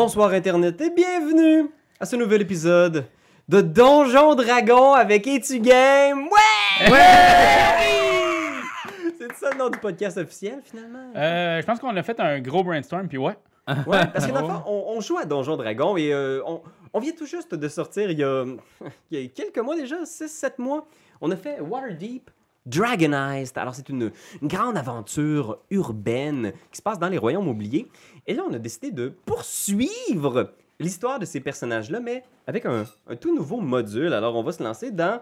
Bonsoir Internet et bienvenue à ce nouvel épisode de Donjon Dragon avec Etu Game. Ouais! C'est ça le nom du podcast officiel finalement? Euh, je pense qu'on a fait un gros brainstorm, puis ouais. Ouais, parce que dans le fond, on, on joue à Donjon Dragon et euh, on, on vient tout juste de sortir il y a, il y a quelques mois déjà, 6-7 mois. On a fait Waterdeep Dragonized. Alors, c'est une, une grande aventure urbaine qui se passe dans les royaumes oubliés. Et là, on a décidé de poursuivre l'histoire de ces personnages-là, mais avec un, un tout nouveau module. Alors, on va se lancer dans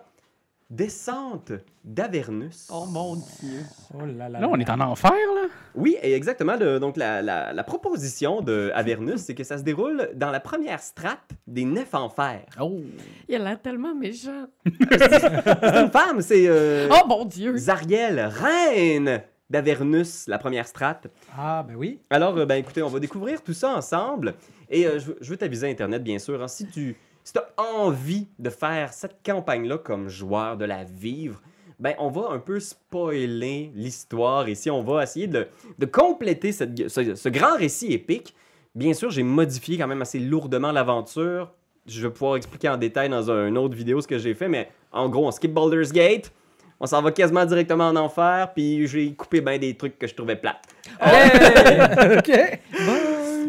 Descente d'Avernus. Oh mon dieu. Oh là là. Là, on est en enfer, là. Oui, et exactement. le- donc, la, la- la proposition de Avernus, c'est que ça se déroule dans la première strate des Neuf Enfers. Oh. Il a l'air tellement méchant. C'est une femme, c'est euh, Oh mon dieu. Zariel, reine d'Avernus, la première strate. Ah, ben oui. Alors, euh, ben écoutez, on va découvrir tout ça ensemble. Et euh, je, veux- je veux t'aviser, Internet, bien sûr. hein, si tu si as envie de faire cette campagne-là comme joueur, de la vivre, ben on va un peu spoiler l'histoire. Ici, on va essayer de, de compléter cette- ce, ce grand récit épique. Bien sûr, j'ai modifié quand même assez lourdement l'aventure. Je vais pouvoir expliquer en détail dans un- une autre vidéo ce que j'ai fait, mais en gros, on skip Baldur's Gate. On s'en va quasiment directement en enfer, puis j'ai coupé bien des trucs que je trouvais plates. OK.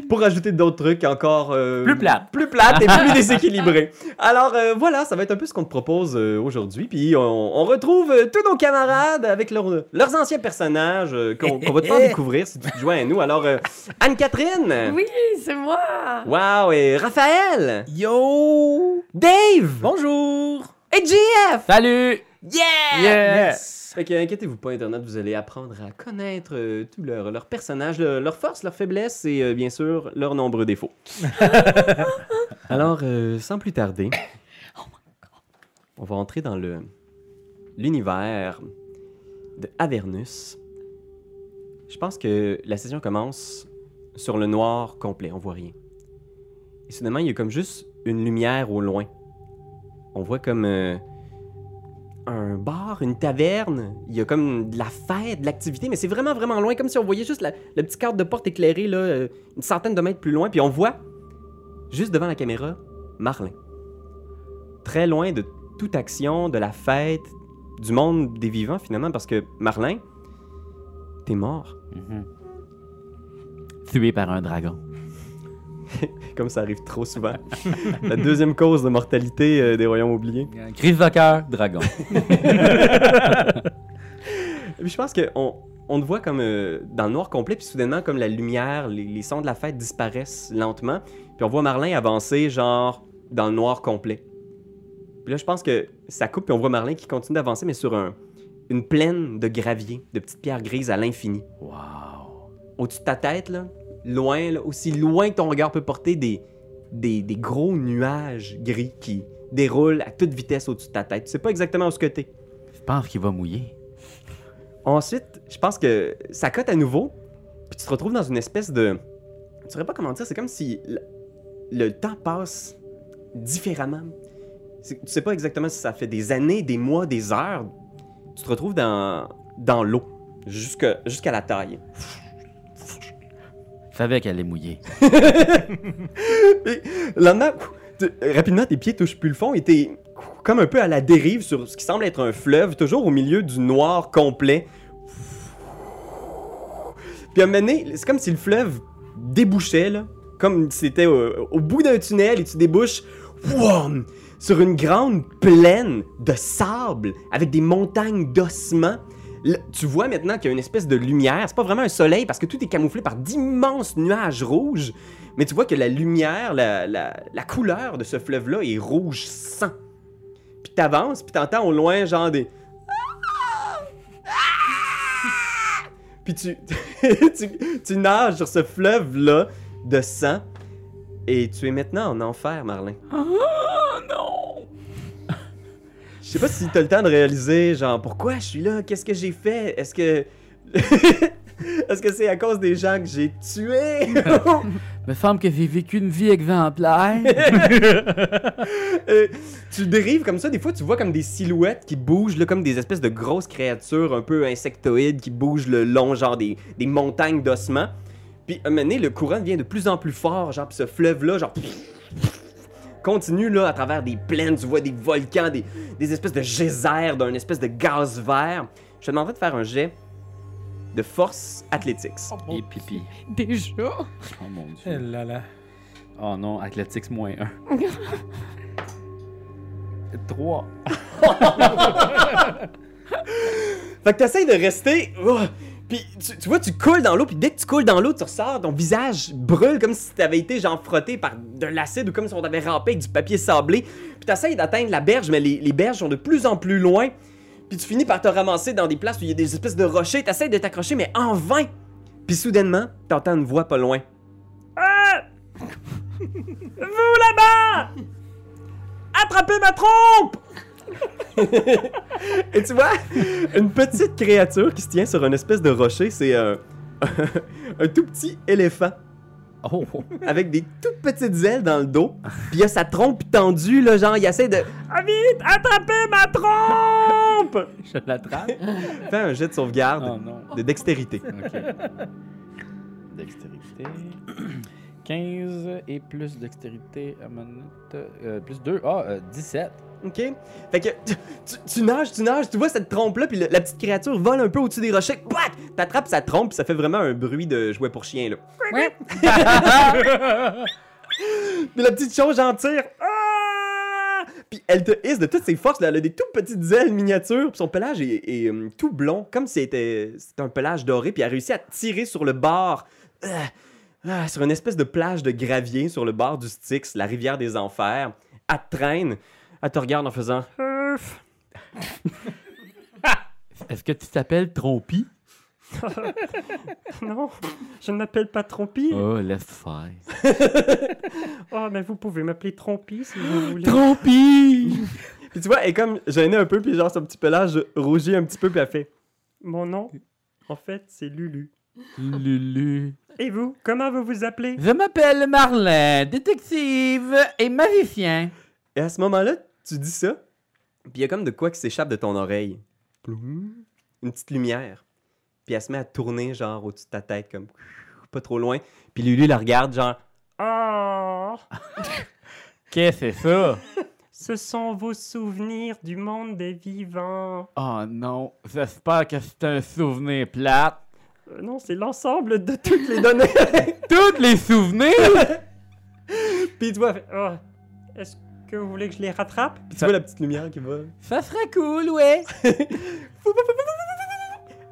pour ajouter d'autres trucs encore euh, Plus plate. plus plates et plus déséquilibrés. Alors euh, voilà, ça va être un peu ce qu'on te propose euh, aujourd'hui. Puis on, on retrouve euh, tous nos camarades avec leurs- leurs anciens personnages euh, qu'on qu'on va te faire découvrir si tu te joins à nous. Alors euh, Anne-Catherine, Oui, c'est moi. wow, et Raphaël, Yo. Dave Bonjour. et JF. Salut. Yeah! Yes. Fait que inquiétez-vous pas, Internet, vous allez apprendre à connaître euh, tous leurs personnages, le- leurs forces, leurs faiblesses et euh, bien sûr leurs nombreux défauts. Alors, euh, sans plus tarder, on va entrer dans le l'univers de Avernus. Je pense que la session commence sur le noir complet, on voit rien. Et soudainement, il y a comme juste une lumière au loin. On voit comme euh, un bar, une taverne. Il y a comme de la fête, de l'activité, mais c'est vraiment, vraiment loin, comme si on voyait juste la, le petit cadre de porte éclairé, là, euh, une centaine de mètres plus loin, puis on voit, juste devant la caméra, Marlin. Très loin de toute action, de la fête, du monde des vivants, finalement, parce que Marlin, t'es mort. Mhm. Tué par un dragon. Comme ça arrive trop souvent. la deuxième cause de mortalité euh, des royaumes oubliés. Cœur, dragon. Puis je pense qu'on on te voit comme euh, dans le noir complet, puis soudainement, comme la lumière, les, les sons de la fête disparaissent lentement. Puis on voit Marlin avancer, genre, dans le noir complet. Puis là, je pense que ça coupe, puis on voit Marlin qui continue d'avancer, mais sur un, une plaine de gravier, de petites pierres grises à l'infini. Wow. Au-dessus de ta tête, là, loin, là, aussi loin que ton regard peut porter, des, des, des gros nuages gris qui déroulent à toute vitesse au-dessus de ta tête. Tu sais pas exactement où ce que t'es. Je pense qu'il va mouiller. Ensuite, je pense que ça cote à nouveau, puis tu te retrouves dans une espèce de. Tu saurais pas comment dire, c'est comme si le, le temps passe différemment. Tu sais pas exactement si ça fait des années, des mois, des heures. Tu te retrouves dans, dans l'eau, jusqu'à la taille. Savais qu'elle allait mouiller. Le rapidement, tes pieds touchent plus le fond et t'es comme un peu à la dérive sur ce qui semble être un fleuve, toujours au milieu du noir complet. Puis à un c'est comme si le fleuve débouchait, comme si c'était au, bout d'un tunnel et tu débouches wouam, sur une grande plaine de sable avec des montagnes d'ossements. Tu vois maintenant qu'il y a une espèce de lumière. C'est pas vraiment un soleil parce que tout est camouflé par d'immenses nuages rouges. Mais tu vois que la lumière, la, la- la couleur de ce fleuve-là est rouge sang. Puis t'avances, puis t'entends au loin genre des... Puis tu, tu, tu nages sur ce fleuve-là de sang. Et tu es maintenant en enfer, Marlin. Oh non. Je sais pas si t'as le temps de réaliser, genre, pourquoi je suis là? Qu'est-ce que j'ai fait? Est-ce que... Est-ce que c'est à cause des gens que j'ai tués? Me semble que j'ai vécu une vie exemplaire. Euh, tu dérives comme ça, des fois tu vois comme des silhouettes qui bougent, là, comme des espèces de grosses créatures un peu insectoïdes qui bougent le long, genre des, des montagnes d'ossements. Puis un moment donné, le courant devient de plus en plus fort, genre, puis ce fleuve-là, genre, continue là à travers des plaines, tu vois des volcans, des, des espèces de geysers d'un espèce de gaz vert. Je te demanderais de faire un jet de force athlétique. Et pipi. Déjà? Oh mon Eh dieu. là là. Oh non, Athletics moins 1. 3. Fait que t'essayes de rester. oh, puis tu, tu vois, tu coules dans l'eau, puis dès que tu coules dans l'eau, tu ressors, ton visage brûle comme si t'avais été genre frotté par de l'acide ou comme si on t'avait rampé avec du papier sablé. Puis t'essayes d'atteindre la berge, mais les, les berges sont de plus en plus loin. Puis tu finis par te ramasser dans des places où il y a des espèces de rochers. T'essayes de t'accrocher, mais en vain. Puis soudainement, t'entends une voix pas loin. Ah! Vous là-bas! Attrapez ma trompe! Et tu vois, une petite créature qui se tient sur une espèce de rocher, c'est un, un tout petit éléphant Oh, avec des toutes petites ailes dans le dos. Puis il a sa trompe tendue, là, genre, il essaie de. Ah vite, attrapez ma trompe! je l'attrape. Fais un jet de sauvegarde Oh non. de dextérité. Dextérité. 15 et plus dextérité à minute. euh, plus 2. Ah, euh, 17. Ok? Fait que tu, nages, tu nages, tu vois cette trompe-là, puis le- la petite créature vole un peu au-dessus des rochers. Blac! T'attrapes sa trompe, puis ça fait vraiment un bruit de jouet pour chien, là. Puis la petite chose en tire. Ah! Puis elle te hisse de toutes ses forces. là. Elle a des toutes petites ailes miniatures. Puis son pelage est, est, hum, tout blond, comme si c'était un pelage doré. Puis elle a réussi à tirer sur le bord. ah, ah, sur une espèce de plage de gravier sur le bord du Styx, la rivière des enfers. Te traîne. Elle te regarde en faisant. Est-ce que tu t'appelles Trompi? Non, je ne m'appelle pas Trompi. Oh, laisse faire. Oh, mais vous pouvez m'appeler Trompi si vous voulez. Trompi! Puis tu vois, elle est comme gênée un peu, puis genre son petit pelage rougit un petit peu, puis elle fait Mon nom, en fait, c'est Lulu. Lulu. Et vous, comment vous vous appelez? Je m'appelle Marlin, détective et magicien. Et à ce moment-là, tu dis ça, puis il y a comme de quoi qui s'échappe de ton oreille. Ploum. Une petite lumière. Puis elle se met à tourner, genre, au-dessus de ta tête, comme pas trop loin. Puis Lulu la regarde, genre Oh, Qu'est-ce que c'est ça? ce sont vos souvenirs du monde des vivants. Oh non, j'espère que c'est un souvenir plate. Euh, non, c'est l'ensemble de toutes les données. Tous les souvenirs? Puis tu vois, elle fait, Oh, est-ce que vous voulez que je les rattrape? Puis tu Ça- vois la petite lumière qui va. Ça serait cool, ouais.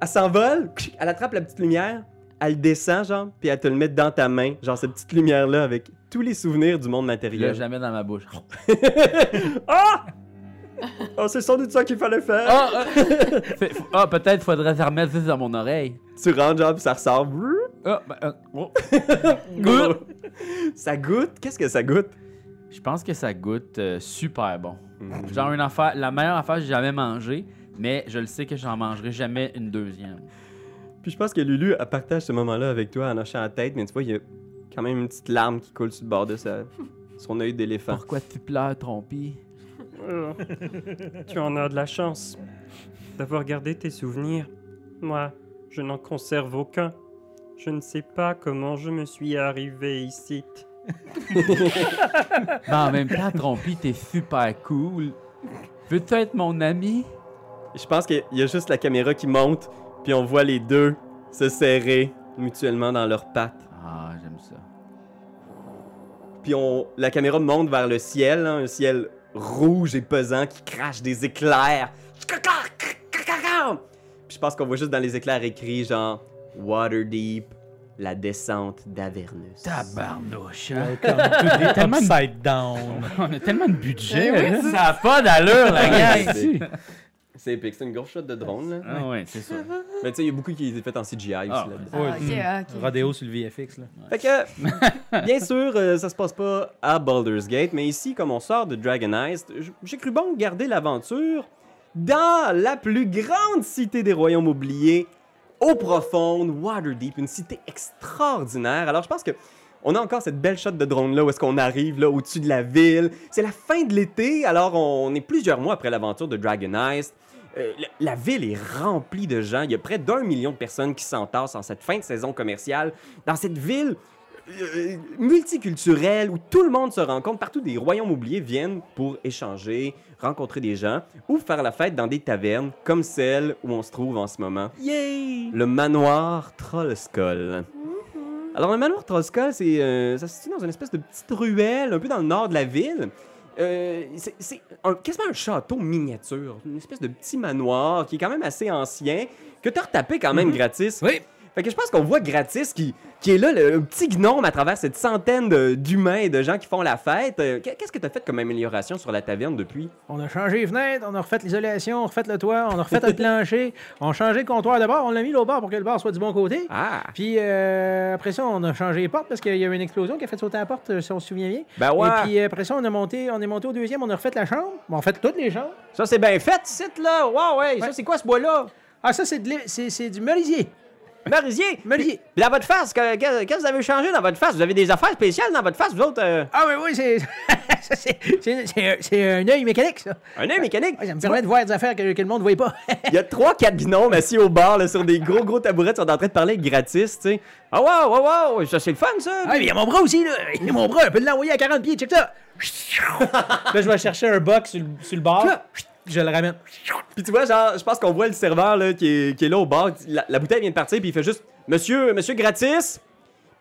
Elle s'envole, elle attrape la petite lumière, elle descend, genre, puis elle te le met dans ta main, genre cette petite lumière-là avec tous les souvenirs du monde Je l'ai matériel. jamais dans ma bouche. Ah! Oh, c'est sans doute ça qu'il fallait faire. Ah, euh, c'est- ah, peut-être faudrait s'en remettre juste dans mon oreille. Tu rentres, genre, puis ça ressort. Ben, euh, oh. Goûte. ça goûte? Qu'est-ce que ça goûte? Je pense que ça goûte euh, super bon. Mhm. Genre une affaire, la meilleure affaire que j'ai jamais mangée, mais je le sais que j'en mangerai jamais une deuxième. Puis je pense que Lulu, elle partage ce moment-là avec toi en hochant la tête, mais tu vois, il y a quand même une petite larme qui coule sur le bord de sa... son œil d'éléphant. Pourquoi tu pleures, Trompi? tu en as de la chance d'avoir gardé tes souvenirs. Moi, je n'en conserve aucun. Je ne sais pas comment je me suis arrivé ici. Mais en même temps, Trompi, t'es super cool. Veux-tu être mon ami? Je pense qu'il y a juste la caméra qui monte, puis on voit les deux se serrer mutuellement dans leurs pattes. Ah, j'aime ça. Puis on, la caméra monte vers le ciel, hein, un ciel rouge et pesant qui crache des éclairs. Puis je pense qu'on voit juste dans les éclairs écrit genre Waterdeep, la descente d'Avernus. Tabarnouche. Comme tout est tellement de- upside down. On a tellement de budget. Eh oui, là. Ça a pas d'allure, la gang! C'est- épique, c'est une grosse shot de drone là. Ah ouais, c'est ça. Mais tu sais, il y a beaucoup qui est fait en CGI aussi Ah, là-dedans. Ah, Ouais, ok, ah, ok. Rodéo sur le VFX, là. Fait que, bien sûr, euh, ça se passe pas à Baldur's Gate, mais ici, comme on sort de Dragon Heist, j'ai cru bon garder l'aventure dans la plus grande cité des royaumes oubliés, au profonde, Waterdeep, une cité extraordinaire. Alors, je pense que on a encore cette belle shot de drone là où est-ce qu'on arrive là au-dessus de la ville. C'est la fin de l'été, alors on est plusieurs mois après l'aventure de Dragon Heist. Euh, la, la ville est remplie de gens. Il y a près d'un million de personnes qui s'entassent en cette fin de saison commerciale. Dans cette ville euh, multiculturelle où tout le monde se rencontre, partout des royaumes oubliés viennent pour échanger, rencontrer des gens ou faire la fête dans des tavernes comme celle où on se trouve en ce moment. Yay! Le manoir Trollskull. Alors, le manoir Trollskull, c'est, euh, ça se situe dans une espèce de petite ruelle, un peu dans le nord de la ville. Euh, c'est, quasiment un château miniature, une espèce de petit manoir qui est quand même assez ancien, que tu as retapé quand même gratis. Oui. Fait que je pense qu'on voit Gratis qui, qui est là, le, le petit gnome à travers cette centaine d'humains et de gens qui font la fête. Euh, Qu'est-ce que tu as fait comme amélioration sur la taverne depuis? On a changé les fenêtres, on a refait l'isolation, on a refait le toit, on a refait le plancher, on a changé le comptoir de bar, on l'a mis au bar pour que le bar soit du bon côté. Ah! Puis euh, après ça, on a changé les portes parce qu'il y a eu une explosion qui a fait sauter la porte, euh, si on se souvient bien. Ben ouais! Et puis après ça, on a monté, on est monté au deuxième, on a refait la chambre. Bon, on a fait toutes les chambres. Ça, c'est bien fait, site là! Wow, ouais! Ça, c'est quoi ce bois-là? Ah, ça, c'est du merisier. Merisier! Merisier. Puis dans votre face, que- que- qu'est-ce que vous avez changé dans votre face? Vous avez des affaires spéciales dans votre face, vous autres? euh? Ah, oui, oui, c'est. ça, c'est- c'est c'est un- c'est un œil mécanique, ça. Un œil mécanique? Ouais, ça me permet de voir des affaires que, que le monde ne voit pas. Il y a trois, quatre gnomes assis au bar, là, sur des gros, gros tabourets, ils sont en train de parler gratis, tu sais. Ah, wow, wow, wow! Ça, c'est le fun, ça! Ah, mais il y a mon bras aussi, là. Il y a mon bras, on peut l'envoyer à 40 pieds, check ça. là, je vais chercher un box sur le, sur le bar. Je le ramène. Puis tu vois, genre, je pense qu'on voit le serveur là, qui, est, qui est là au bar. La, la bouteille vient de partir, puis il fait juste Monsieur, monsieur gratis.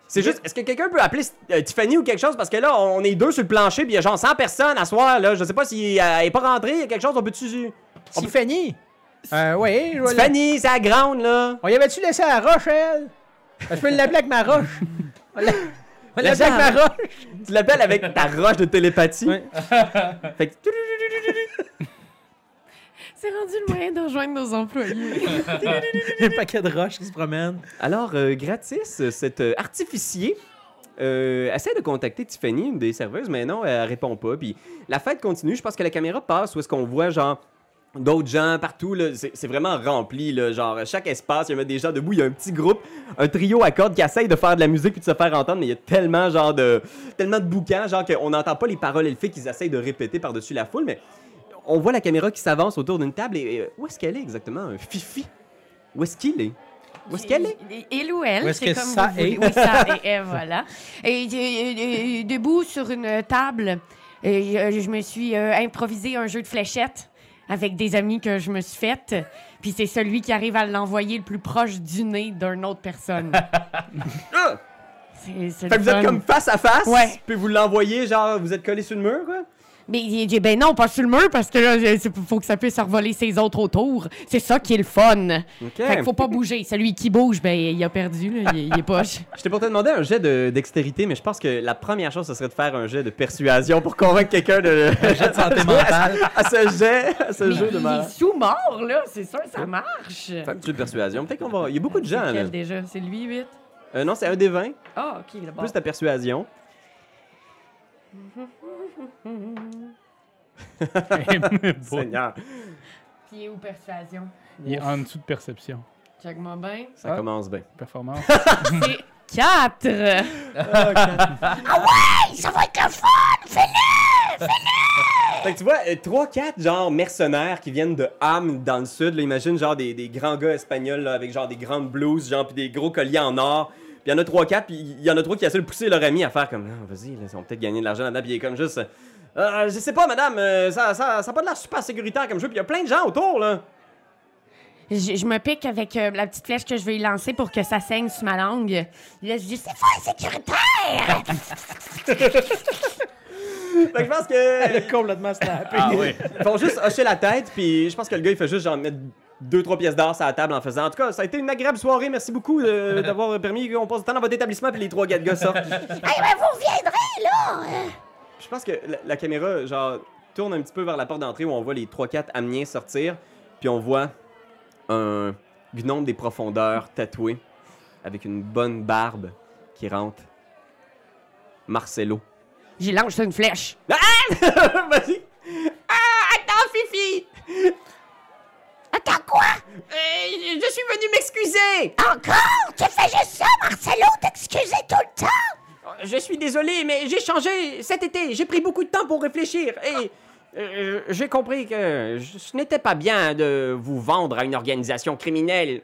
C'est juste, est-ce que quelqu'un peut appeler euh, Tiffany ou quelque chose? Parce que là, on est deux sur le plancher, puis il y a genre 100 personnes à soir, là. Je sais pas si euh, elle est pas rentrée, il y a quelque chose, on peut-tu. On Tiffany? Euh, oui, je vais la- Tiffany, c'est la grande, là. On y avait-tu laissé la roche, elle? Je peux l'appeler avec ma roche. On l'a- on Laisse l'appeler avec ma roche. Tu l'appelles avec ta roche de télépathie. Ouais. Fait que. C'est rendu le moyen de rejoindre nos employés. un paquet de roches qui se promènent. Alors, euh, gratis, euh, cet euh, artificier euh, essaie de contacter Tiffany, une des serveuses, mais non, elle répond pas. Puis la fête continue. Je pense que la caméra passe où est-ce qu'on voit, genre, d'autres gens partout. là. C'est c'est vraiment rempli. Là. Genre, chaque espace, il y a des gens debout. Il y a un petit groupe, un trio à cordes qui essaye de faire de la musique puis de se faire entendre, mais il y a tellement, genre, de, tellement de boucans, genre, qu'on n'entend pas les paroles elfiques qu'ils essayent de répéter par-dessus la foule. Mais on voit la caméra qui s'avance autour d'une table. Et, et où est-ce qu'elle est exactement? Un Fifi? Où est-ce qu'il est? Où est-ce qu'elle est? Il ou elle, Où est-ce c'est que comme ça vous voulez. est? Oui, ça et elle, voilà. Et euh, euh, debout sur une table, et, euh, je me suis euh, improvisé un jeu de fléchettes avec des amis que je me suis fait. Puis c'est celui qui arrive à l'envoyer le plus proche du nez d'une autre personne. Ah! C'est c'est Fait le que vous êtes comme face à face, Ouais. puis vous l'envoyez, genre, vous êtes collé sur le mur, quoi? Mais il dit, ben non, pas sur le mur, parce que là, il faut que ça puisse revoler ses autres autour. C'est ça qui est le fun. OK. Fait qu'il faut pas bouger. Celui qui bouge, ben il a perdu, là. Il, il est poche. J'étais pour te demander un jet de dextérité, mais je pense que la première chose, ce serait de faire un jet de persuasion pour convaincre quelqu'un de... Un jet de santé mentale. à ce jet, à ce Mais jeu de il mal. est sous-mort, là. C'est sûr, ça marche. Fais un petit jeu de persuasion. Peut-être qu'on va... Il y a beaucoup de gens, là. déjà? C'est lui, 8? Euh, non, c'est un des 20, Ah, OK, là plus ta persuasion. Seigneur, Pied ou persuasion? Il est en dessous de perception. Check-moi bien. ça Ah. commence bien. Performance. C'est 4! Fait que tu vois, 3-4 genre mercenaires qui viennent de Ham dans le sud. Là, imagine genre des, des grands gars espagnols là, avec genre des grandes blouses, genre puis des gros colliers en or. Puis il y en a 3-4, puis il y en a trois qui essaient de pousser leur ami à faire comme Ah, vas-y, là, ils vont peut-être gagner de l'argent là-dedans. Puis il est comme juste Euh, Je sais pas, madame, euh, ça, ça, ça a pas de l'air super sécuritaire comme jeu. Puis il y a plein de gens autour là. Je, je me pique avec euh, la petite flèche que je vais y lancer pour que ça saigne sur ma langue. Là, je dis, c'est fort sécuritaire! Fait que je pense Elle a que. complètement snappé. Ah oui. Ils font juste hocher la tête, puis je pense que le gars il fait juste genre mettre 2-3 pièces d'or sur la table en faisant. En tout cas, ça a été une agréable soirée. Merci beaucoup euh, d'avoir permis qu'on passe du temps dans votre établissement, puis les trois gars de gars sortent. Eh ben, vous reviendrez, là! Je pense que la, la caméra, genre, tourne un petit peu vers la porte d'entrée où on voit les 3-4 Amiens sortir. Puis on voit un gnome des profondeurs tatoué avec une bonne barbe qui rentre. Marcelo. J'y lance une flèche. Vas-y. Ah, attends, Fifi! Attends, quoi? Euh, je suis venu m'excuser! Encore? Tu fais juste ça, Marcelo, t'excuser tout le temps? Je suis désolé, mais j'ai changé cet été. J'ai pris beaucoup de temps pour réfléchir. Et Euh, J'ai compris que ce n'était pas bien de vous vendre à une organisation criminelle.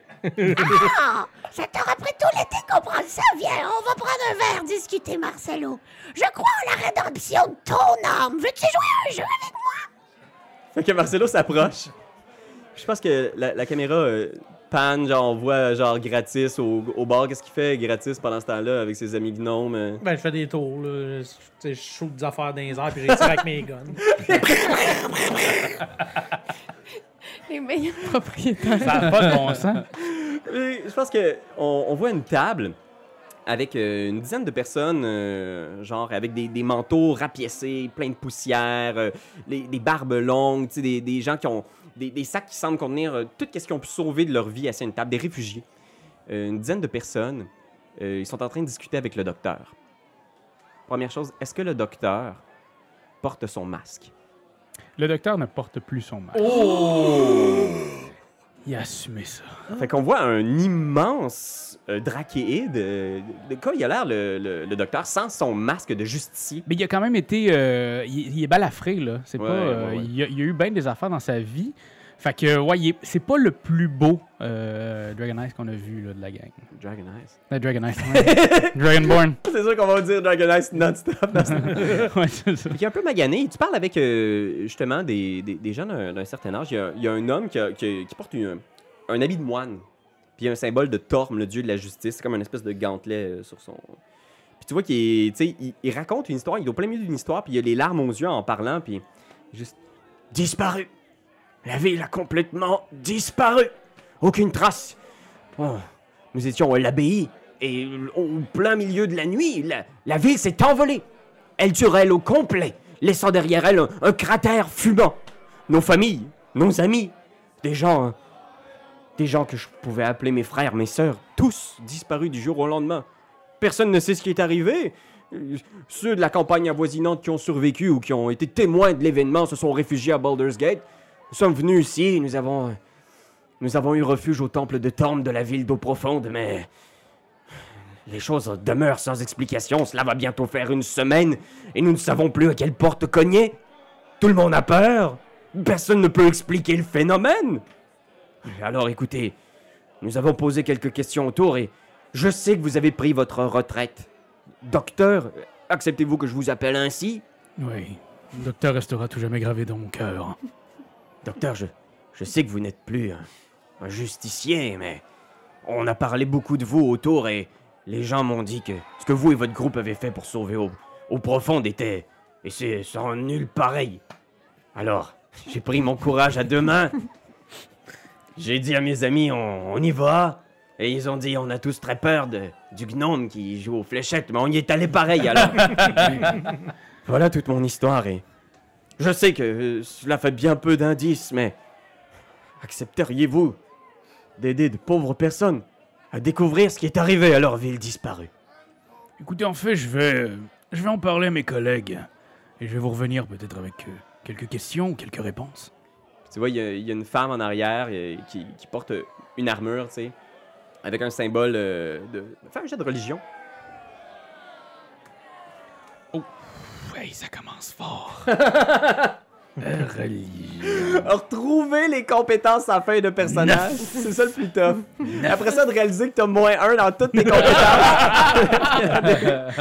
Ah, ça t'aurait pris tout l'été comprendre ça? Viens, on va prendre un verre, discuter, Marcelo. Je crois en la rédemption de ton âme. Veux-tu jouer à un jeu avec moi? Fait que Marcelo s'approche. Je pense que la, la caméra euh, panne, genre on voit genre gratis au, au bar. Qu'est-ce qu'il fait gratis pendant ce temps-là avec ses amis gnomes? euh? Ben, je fais des tours, là. Je, tu sais, je shoot des affaires dans les airs, puis je les tire avec mes guns. Les meilleurs propriétaires. Ça n'a pas de bon sens. Je pense que on, on voit une table avec euh, une dizaine de personnes, euh, genre avec des, des manteaux rapiécés, plein de poussière, euh, les- des barbes longues, tu sais, des, des gens qui ont des, des sacs qui semblent contenir euh, tout ce qu'ils ont pu sauver de leur vie assis à une table, des réfugiés. Euh, une dizaine de personnes, euh, ils sont en train de discuter avec le docteur. Première chose, est-ce que le docteur porte son masque? Le docteur ne porte plus son masque. Il a assumé ça. Fait qu'on voit un immense euh, drachéide. euh, de quoi il a l'air, le, le- le docteur, sans son masque de justicier? Mais il a quand même été. euh, il, il est balafré, là. C'est Ouais, pas. euh, ouais, ouais. Il, a, il a eu bien des affaires dans sa vie. Fait que, ouais, c'est pas le plus beau euh, Dragon Ice qu'on a vu là, de la gang. Dragon Eyes. Euh, Dragon Ice, ouais. Dragonborn. C'est sûr qu'on va dire Dragon Eyes non-stop. dans ce- ouais, c'est ça. Qui est un peu magané. Tu parles avec euh, justement des, des, des gens d'un d'un certain âge. Il y a, il y a un homme qui, a- qui- qui porte une- un habit de moine. Puis il y a un symbole de Torm, le dieu de la justice. C'est comme une espèce de gantelet euh, sur son. Puis tu vois qu'il est- tu sais, il, il raconte une histoire. Il est au plein milieu d'une histoire. Puis il a les larmes aux yeux en parlant. Puis juste. Disparu. La ville a complètement disparu. Aucune trace. Oh, nous étions à l'abbaye. Et au plein milieu de la nuit, la, ville s'est envolée. Elle elle au complet, laissant derrière elle un, cratère fumant. Nos familles, nos amis, des gens. hein, des gens que je pouvais appeler mes frères, mes sœurs, tous disparus du jour au lendemain. Personne ne sait ce qui est arrivé. Ceux de la campagne avoisinante qui ont survécu ou qui ont été témoins de l'événement se sont réfugiés à Baldur's Gate. Nous sommes venus ici, nous avons. Nous avons eu refuge au temple de Torm de la ville d'eau profonde, mais. Les choses demeurent sans explication. Cela va bientôt faire une semaine et nous ne savons plus à quelle porte cogner. Tout le monde a peur. Personne ne peut expliquer le phénomène. Alors écoutez, nous avons posé quelques questions autour et je sais que vous avez pris votre retraite. Docteur, acceptez-vous que je vous appelle ainsi? Oui. Docteur restera tout jamais gravé dans mon cœur. Docteur, je, je sais que vous n'êtes plus un, justicier, mais on a parlé beaucoup de vous autour et les gens m'ont dit que ce que vous et votre groupe avez fait pour sauver au, au profond était... Et c'est sans nul pareil. Alors, j'ai pris mon courage à deux mains. J'ai dit à mes amis, on, on y va. Et ils ont dit, on a tous très peur de, du gnome qui joue aux fléchettes, mais on y est allé pareil alors. voilà toute mon histoire et... Je sais que euh, cela fait bien peu d'indices, mais accepteriez-vous d'aider de pauvres personnes à découvrir ce qui est arrivé à leur ville disparue? Écoutez, en fait, je vais, euh, je vais en parler à mes collègues. Et je vais vous revenir peut-être avec euh, quelques questions ou quelques réponses. Tu vois, il y, a- il y a une femme en arrière qui, qui porte une armure, tu sais, avec un symbole de... Fais un jet de religion. Ouais, ça commence fort. Religion. Retrouver les compétences à fin de personnage, c'est ça le plus tough. Après ça, de réaliser que t'as moins un dans toutes tes compétences.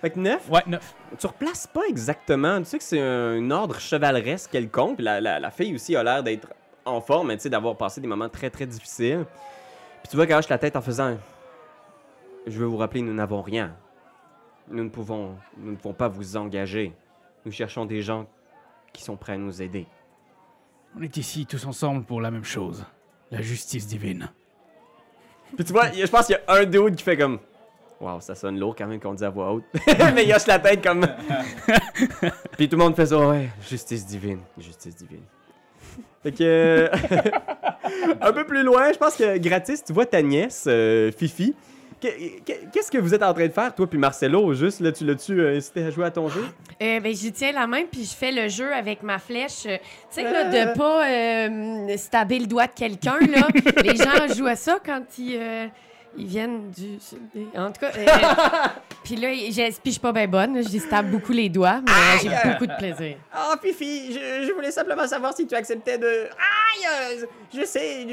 fait que 9. Ouais, neuf. Tu replaces pas exactement. Tu sais que c'est un ordre chevaleresque quelconque. La, la, la fille aussi a l'air d'être en forme, mais tu sais, d'avoir passé des moments très très difficiles. Puis tu vois qu'elle hoche la tête en faisant Je veux vous rappeler, nous n'avons rien. Nous ne pouvons, nous ne pouvons pas vous engager. Nous cherchons des gens qui sont prêts à nous aider. On est ici tous ensemble pour la même chose. La justice divine. Puis tu vois, je pense qu'il y a un dude qui fait comme Waouh, ça sonne lourd quand même qu'on dit à voix haute. mais il hoche la tête comme. Puis tout le monde fait ça, ouais, justice divine, justice divine. Fait que. euh, un peu plus loin, je pense que gratis, tu vois ta nièce, euh, Fifi. Que- que- Qu'est-ce que vous êtes en train de faire, toi puis Marcelo? Juste, là, tu l'as-tu euh, incité à jouer à ton jeu? Euh, ben, j'y tiens la main, puis je fais le jeu avec ma flèche. euh, Tu sais, là, de pas euh, stabber le doigt de quelqu'un, là. Les gens jouent à ça quand ils, euh, Ils viennent du En tout cas. euh, puis là, je suis pas bien bonne. Je déstape beaucoup les doigts, mais j'ai beaucoup de plaisir. Oh, Fifi, je, je voulais simplement savoir si tu acceptais de. Aïe! euh, Je sais.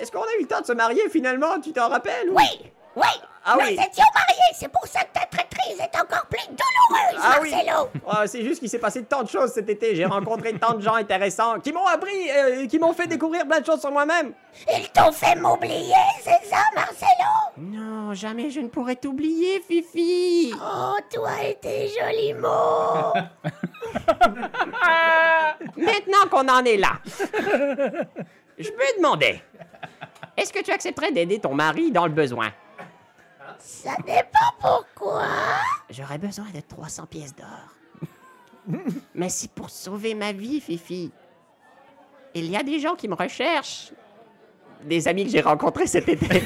Est-ce qu'on a eu le temps de se marier finalement? Tu t'en rappelles ou- Oui, oui, Ah nous oui. étions mariés. C'est pour ça que ta traîtrise est encore plus douloureuse, Ah oui. Marcelo. Ah, c'est juste qu'il s'est passé tant de choses cet été. J'ai rencontré tant de gens intéressants qui m'ont appris, euh, qui m'ont fait découvrir plein de choses sur moi-même. Ils t'ont fait m'oublier, c'est ça, Marcelo? Non, jamais je ne pourrais t'oublier, Fifi. Oh, toi et tes jolis mots. Maintenant qu'on en est là, je me demandais, est-ce que tu accepterais d'aider ton mari dans le besoin? Ça dépend pourquoi. J'aurais besoin de 300 pièces d'or. Mais c'est pour sauver ma vie, Fifi. Il y a des gens qui me recherchent. Des amis que j'ai rencontrés cet été.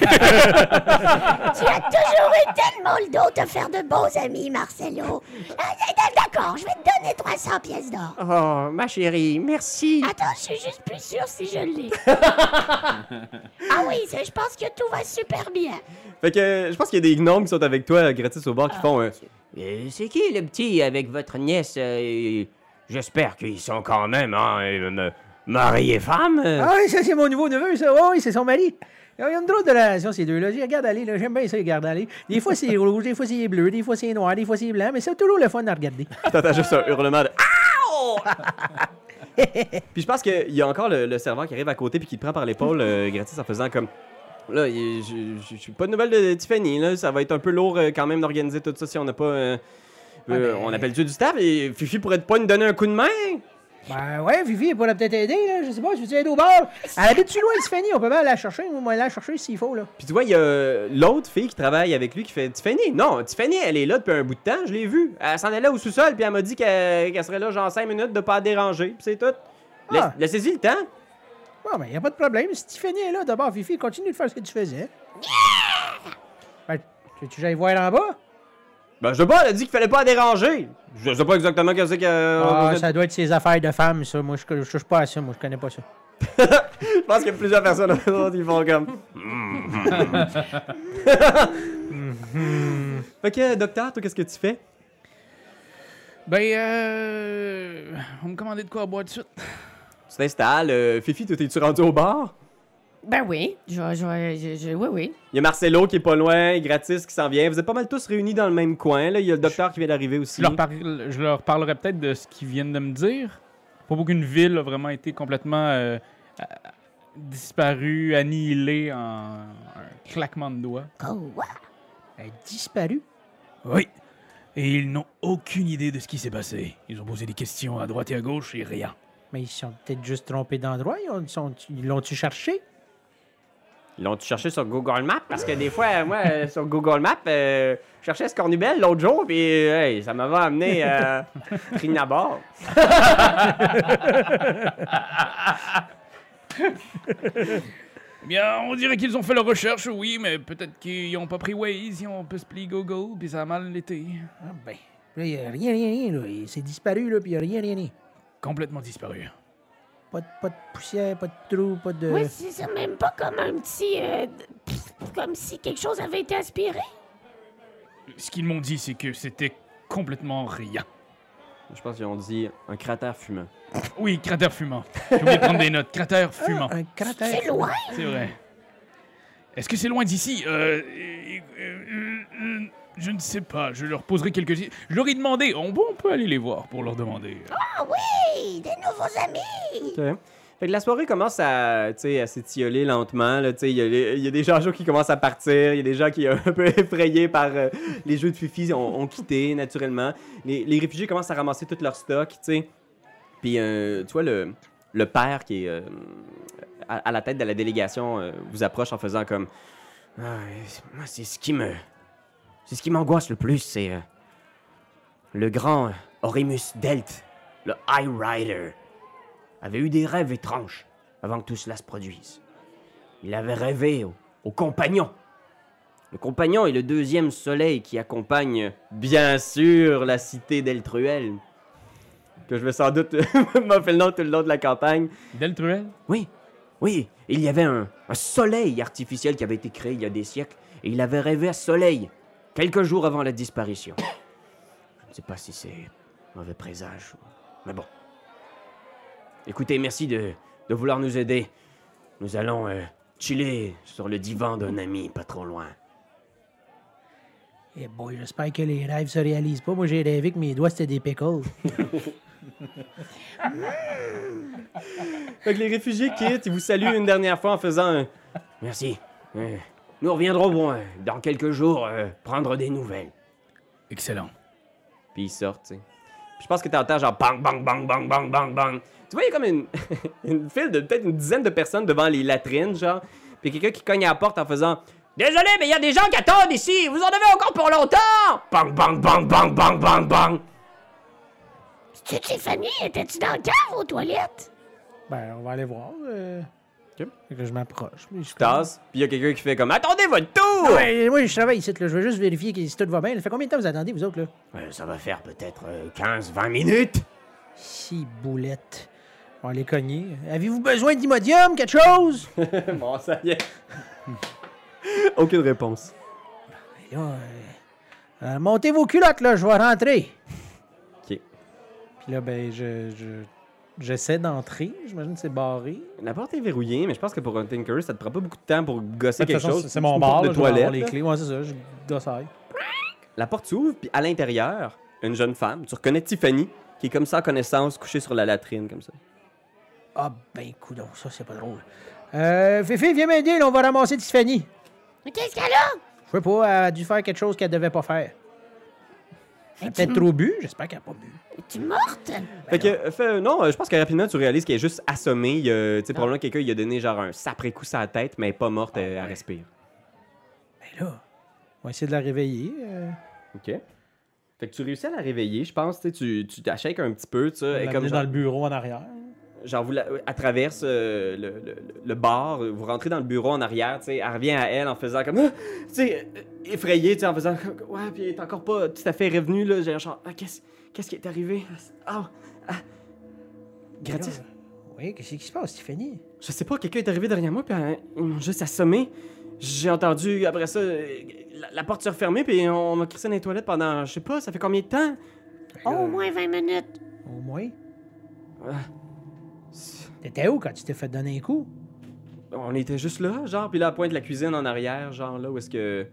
Tu as toujours eu tellement le dos de faire de bons amis, Marcelo. Ah, D'accord, je vais te donner 300 pièces d'or. oh, ma chérie, merci. Attends, je suis juste plus sûre si je l'ai. ah oui, je pense que tout va super bien. Fait que je pense qu'il y a des gnomes qui sont avec toi gratis au bar qui font. euh, c'est qui le petit avec votre nièce euh, J'espère qu'ils sont quand même, hein, euh, mari et femme. euh. Ah oui, ça, c'est mon nouveau neveu, ça. Oh, oui, c'est son mari. Il y a une drôle de relation, ces deux-là. Regarde aller, là. J'aime bien ça, regarder aller. Des fois, c'est rouge, des fois, c'est bleu, des fois, c'est noir, des fois, c'est blanc, mais c'est toujours le fun à regarder. T'entends juste un hurlement de puis je pense qu'il y a encore le, le serveur qui arrive à côté puis qui te prend par l'épaule euh, gratis en faisant comme. Là, je je- je suis pas de nouvelles de Tiffany, là. Ça va être un peu lourd euh, quand même d'organiser tout ça si on n'a pas. euh, euh, On appelle Dieu du staff et Fifi pourrait pas nous donner un coup de main? Ben ouais, Vivi, elle pourrait peut-être aider, là. Je sais pas, je veux aider au bar. Elle habite-tu loin Tiffany? On peut bien la chercher. Moi, moi, la chercher s'il faut, là. Puis tu vois, il y a l'autre fille qui travaille avec lui qui fait Tiffany. Non, Tiffany, elle est là depuis un bout de temps, je l'ai vue. Elle s'en allait au sous-sol, puis elle m'a dit qu'elle serait là genre 5 minutes de pas la déranger, puis c'est tout. Ah. Laissez-y le temps. Bon, ben, y a pas de problème. Si Tiffany est là, d'abord, Fifi, continue de faire ce que tu faisais. Ben, tu veux que j'aille voir en bas? Ben, je sais pas, elle a dit qu'il fallait pas la déranger. Je sais pas exactement qu'est-ce que. Ah, vous êtes- ça doit être ses affaires de femmes, ça. Moi, je, je touche pas à ça. Moi, je connais pas ça. Je pense qu'il y a plusieurs personnes autour qui font comme. fait que, docteur, toi, qu'est-ce que tu fais? Ben, euh. On me commandait de quoi à boire tout de suite. Tu t'installes. euh, Fifi, toi, t'es-tu rendu au bar? Ben oui. Je, je, je- je- oui, oui. Il y a Marcelo qui est pas loin, gratis qui s'en vient. Vous êtes pas mal tous réunis dans le même coin. Là. Il y a le docteur qui vient d'arriver aussi. Je leur, je leur parlerai peut-être de ce qu'ils viennent de me dire. Pas beaucoup qu'une ville a vraiment été complètement euh, disparue, annihilée en un claquement de doigts. Quoi? Elle a disparu. Oui. Et ils n'ont aucune idée de ce qui s'est passé. Ils ont posé des questions à droite et à gauche et rien. Mais ils se sont peut-être juste trompés d'endroit. Ils ont- sont- ils l'ont-tu cherché? Ils l'ont cherché sur Google Maps? Parce que des fois, moi, euh, sur Google Maps, euh, je cherchais Scornubel l'autre jour, puis euh, hey, ça m'avait amené à Trinabord. Eh bien, on dirait qu'ils ont fait leur recherche, oui, mais peut-être qu'ils n'ont pas pris Waze, ils ont pas pli Google, puis ça a mal été. Ah, ben. A rien, rien, rien. Là. Il- C'est disparu, là, puis y a rien, rien, rien. Complètement disparu. Pas de, pas de poussière, pas de trou, pas de. Oui, c'est ça, même pas comme un petit. euh, pff, comme si quelque chose avait été aspiré. Ce qu'ils m'ont dit, c'est que c'était complètement rien. Je pense qu'ils ont dit un cratère fumant. Oui, cratère fumant. J'ai oublié de prendre des notes. Cratère fumant. Un cratère. C'est loin. C'est vrai. Est-ce que c'est loin d'ici? Euh, euh, euh, euh, Je ne sais pas. Je leur poserai quelques... Je leur ai demandé. On, on peut aller les voir pour leur demander. Ah oui, des nouveaux amis. Ok. Fait que la soirée commence à, tu sais, à s'étioler lentement. là, tu sais, Il y, a y des gens qui commencent à partir, il y a des gens qui, un peu effrayés par euh, les jeux de Fifi, ont, ont quitté naturellement. Les, les réfugiés commencent à ramasser tout leur stock. tu sais. Puis, euh, tu vois, le, le père qui est euh, à, à la tête de la délégation euh, vous approche en faisant comme Ah, c'est ce qui me. C'est ce qui m'angoisse le plus, c'est. euh, le grand Orimus Delt, le High Rider avait eu des rêves étranges avant que tout cela se produise. Il avait rêvé au, au compagnon. Le compagnon est le deuxième soleil qui accompagne, bien sûr, la cité d'Eltruel. Que je vais sans doute m'en faire le nom tout le long de la campagne. Deltruel? Oui, oui, il y avait un, un soleil artificiel qui avait été créé il y a des siècles. et il avait rêvé à ce soleil, quelques jours avant la disparition. Je ne sais pas si c'est mauvais présage, mais bon. Écoutez, merci de, de vouloir nous aider. Nous allons euh, chiller sur le divan d'un ami pas trop loin. Eh boy, j'espère que les rêves se réalisent pas. Moi, j'ai rêvé que mes doigts, c'était des pickles. Fait que les réfugiés quittent, ils vous saluent une dernière fois en faisant un Merci. Euh, nous reviendrons euh, dans quelques jours euh, prendre des nouvelles. Excellent. Puis ils sortent, tu sais. Puis je pense que t'entends genre bang, bang, bang, bang, bang, bang, bang. Tu vois, il y a comme une, une file de peut-être une dizaine de personnes devant les latrines, genre. Puis quelqu'un qui cogne à la porte en faisant Désolé, mais il y a des gens qui attendent ici. Vous en avez encore pour longtemps. Bang, bang, bang, bang, bang, bang, bang. C'est Tiffany, étais-tu dans le cave aux toilettes? Ben, on va aller voir. euh. Fait que je m'approche. mais je- tasse. Puis il y a quelqu'un qui fait comme Attendez votre tour. Moi, je travaille ici, là. Je veux juste vérifier que si tout va bien. Ça fait combien de temps vous attendez, vous autres, là? Euh, ça va faire peut-être 15-20 minutes. Si boulette. On va aller cogner. Avez-vous besoin d'imodium, quelque chose? bon, ça y est. Aucune réponse. Et là, euh, euh, montez vos culottes, là, je vais rentrer. Ok. Puis là, ben, je, je- j'essaie d'entrer. J'imagine que c'est barré. La porte est verrouillée, mais je pense que pour un Tinker, ça te prend pas beaucoup de temps pour gosser quelque chose. C'est mon bar, de toilette. les clés. Ouais, c'est ça, je gossaille. La porte s'ouvre, puis à l'intérieur, une jeune femme. Tu reconnais Tiffany, qui est comme ça en connaissance, couchée sur la latrine, comme ça. Ah, ben, coudon, ça, c'est pas drôle. Euh, Fifi, viens m'aider, là, on va ramasser Tiffany. Mais qu'est-ce qu'elle a? Je sais pas, elle a dû faire quelque chose qu'elle devait pas faire. Elle a peut-être trop bu, j'espère qu'elle a pas bu. es-tu morte? Fait que, euh, fais- non, euh, je pense que rapidement, tu réalises qu'elle est juste assommée. Il tu sais, probablement quelqu'un lui a donné genre un sapré coup sur la tête, mais elle est pas morte, elle, elle respire. Ben là, on va essayer de la réveiller. euh, OK. Fait que tu réussis à la réveiller, je pense, tu tu t'achèques un petit peu, tu sais, elle est l'amener comme dans le bureau en arrière. Genre vous la, elle traverse euh, le, le- le bar, vous rentrez dans le bureau en arrière, tu sais, elle revient à elle en faisant comme, Ah! tu sais, euh, effrayée, tu sais, en faisant, ouais, puis elle est encore pas tout à fait revenue, là, j'ai genre, ah, qu'est-ce qu'est-ce qui est arrivé? Ah, ah. Gratis? Oui, qu'est-ce qui se passe, Tiffany? Je sais pas, quelqu'un est arrivé derrière moi, puis ils m'ont juste assommé. J'ai entendu, après ça, la, la porte se refermer, puis on m'a crissé dans les toilettes pendant, je sais pas, ça fait combien de temps? Oh, au moins 20 minutes. Au moins? Ah. T'étais où quand tu t'es fait donner un coup? On était juste là, genre, puis là, à pointe de la cuisine en arrière, genre là où est-ce que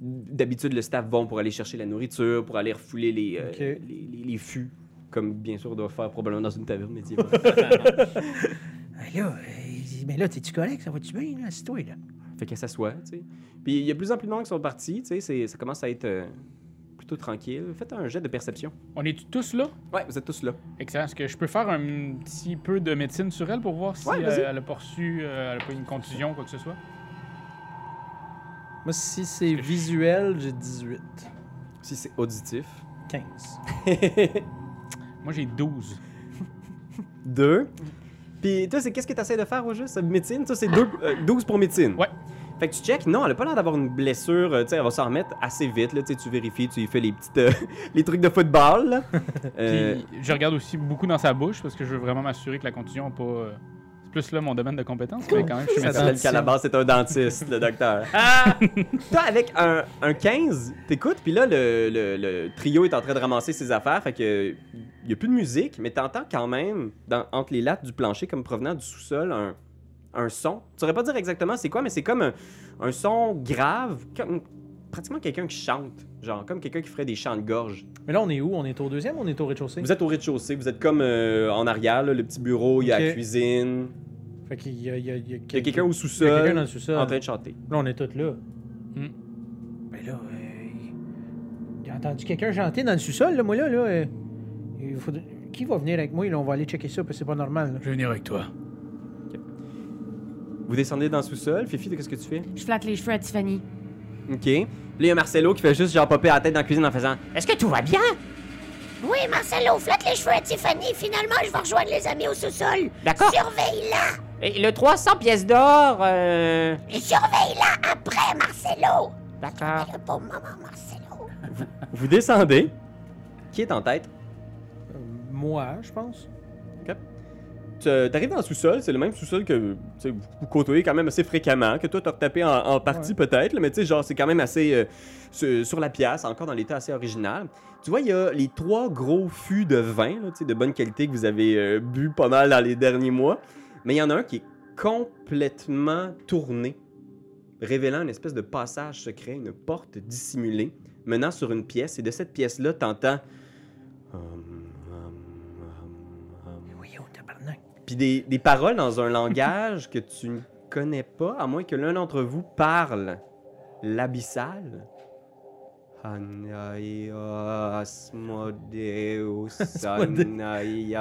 d'habitude le staff vont pour aller chercher la nourriture, pour aller refouler les, euh, les, les- les fûts, comme bien sûr on doit faire probablement dans une taverne médiévale. Ah, là, euh, mais là, t'es-tu correct? Ça va-tu bien, là? Assis-toi, là. fait qu'elle s'assoit, tu sais. Puis il y a de plus en plus de monde qui sont partis, tu sais, c'est- ça commence à être euh, plutôt tranquille. Faites un jet de perception. On est tous là? Ouais, vous êtes tous là. Excellent. Est-ce que je peux faire un petit peu de médecine sur elle pour voir si Ouais, euh, elle a pas reçu, euh, elle a pas eu une contusion, quoi que ce soit? Moi, si c'est visuel, j'ai 18. Si c'est auditif. 15. Moi, j'ai 12. Deux. Puis toi, c'est qu'est-ce que tu essaies de faire au juste? Médecine? Toi, c'est deux- euh, 12 pour médecine. Ouais. Fait que tu check, non, elle a pas l'air d'avoir une blessure, euh, tu sais, elle va s'en remettre assez vite, là, tu vérifies, tu lui fais les petites, euh, les trucs de football, là. Euh, Puis je regarde aussi beaucoup dans sa bouche parce que je veux vraiment m'assurer que la contusion n'a pas. C'est plus là mon domaine de compétence, mais quand même, je suis médecin. la base, c'est un dentiste, le docteur. Toi, avec un, un 15, t'écoutes, puis là, le, le- le trio est en train de ramasser ses affaires, fait que y a plus de musique, mais t'entends quand même, dans- entre les lattes du plancher, comme provenant du sous-sol, un, un son. Tu saurais pas dire exactement c'est quoi, mais c'est comme un, un son grave, comme pratiquement quelqu'un qui chante, genre comme quelqu'un qui ferait des chants de gorge. Mais là, on est où? On est au deuxième ou on est au rez-de-chaussée? Vous êtes au rez-de-chaussée, vous êtes comme euh, en arrière, là, le petit bureau, il y a la cuisine, Fait qu'il y a, il y a, il y a il y a quelqu'un au il y a sous-sol quelqu'un dans le sous-sol. en train de chanter. Là, on est tous là. Hmm. Mais là, euh, j'ai entendu quelqu'un chanter dans le sous-sol, là, moi, là. là euh, il faudrait- Qui va venir avec moi? Là, on va aller checker ça, parce que c'est pas normal. là. Je vais venir avec toi. Vous descendez dans le sous-sol, Fifi, qu'est-ce que tu fais? Je flatte les cheveux à Tiffany. OK. Puis là, il y a Marcelo qui fait juste genre popper la tête dans la cuisine en faisant Est-ce que tout va bien? Oui, Marcelo, flatte les cheveux à Tiffany. Finalement, je vais rejoindre les amis au sous-sol. D'accord. Surveille-la. Et le 300 pièces d'or, euh... Surveille-la après, Marcelo. D'accord. Le pauvre maman Marcelo. Vous descendez. Qui est en tête? Euh, moi, je pense. Tu arrives dans le sous-sol, c'est le même sous-sol que vous côtoyez quand même assez fréquemment, que toi t'as retapé en, en partie peut-être, mais tu sais, genre, c'est quand même assez euh, sur, sur la pièce, encore dans l'état assez original. Tu vois, il y a les trois gros fûts de vin, là, de bonne qualité que vous avez euh, bu pas mal dans les derniers mois, mais il y en a un qui est complètement tourné, révélant une espèce de passage secret, une porte dissimulée, menant sur une pièce, et de cette pièce-là, t'entends. Hum, Puis des, des paroles dans un langage que tu ne connais pas, à moins que l'un d'entre vous parle l'abyssal. Anaia Asmodeus. Il y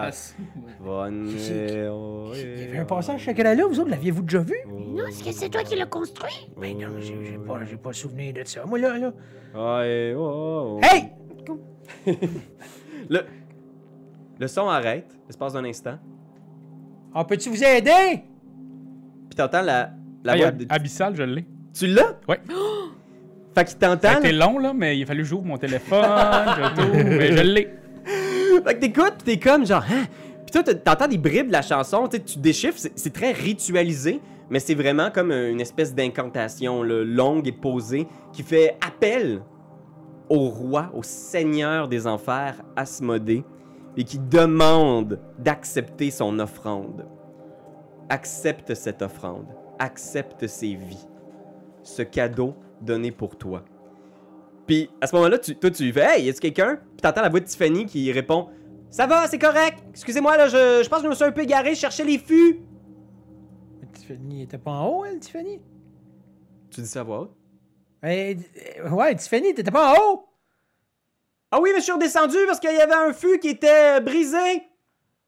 avait un passage chacun là, vous autres, l'aviez-vous déjà vu? Non, est-ce que c'est toi qui l'as construit? Ben non, j'ai pas, j'ai pas souvenir de ça. Moi, là, là. Oh, oh. Hey! Le, le son arrête, l'espace d'un instant. On peut-tu vous aider? Puis t'entends la, la Hey, voix de- Abyssal, je l'ai. Tu l'as? Ouais. Fait qu'il Ça a t'entend. été long, là, mais il a fallu que j'ouvre mon téléphone, je tourne, mais je l'ai. Fait que t'écoutes, pis t'es comme genre, hein? Pis toi, t'as- t'entends des bribes de la chanson, tu sais, tu déchiffres, c'est c'est très ritualisé, mais c'est vraiment comme une espèce d'incantation là, longue et posée qui fait appel au roi, au seigneur des enfers, Asmodée, et qui demande d'accepter son offrande. Accepte cette offrande, accepte ses vies, ce cadeau donné pour toi. Puis à ce moment-là, tu, toi tu fais Hey, y a-tu quelqu'un? Puis t'entends la voix de Tiffany qui répond Ça va, c'est correct. Excusez-moi, là, je, je pense que je me suis un peu égaré, je cherchais les fûts. Mais Tiffany était pas en haut, elle, Tiffany? Tu dis ça à voix haute? Eh, euh, ouais, Tiffany, t'étais pas en haut? Ah oui, mais je suis redescendu parce qu'il y avait un fût qui était euh, brisé.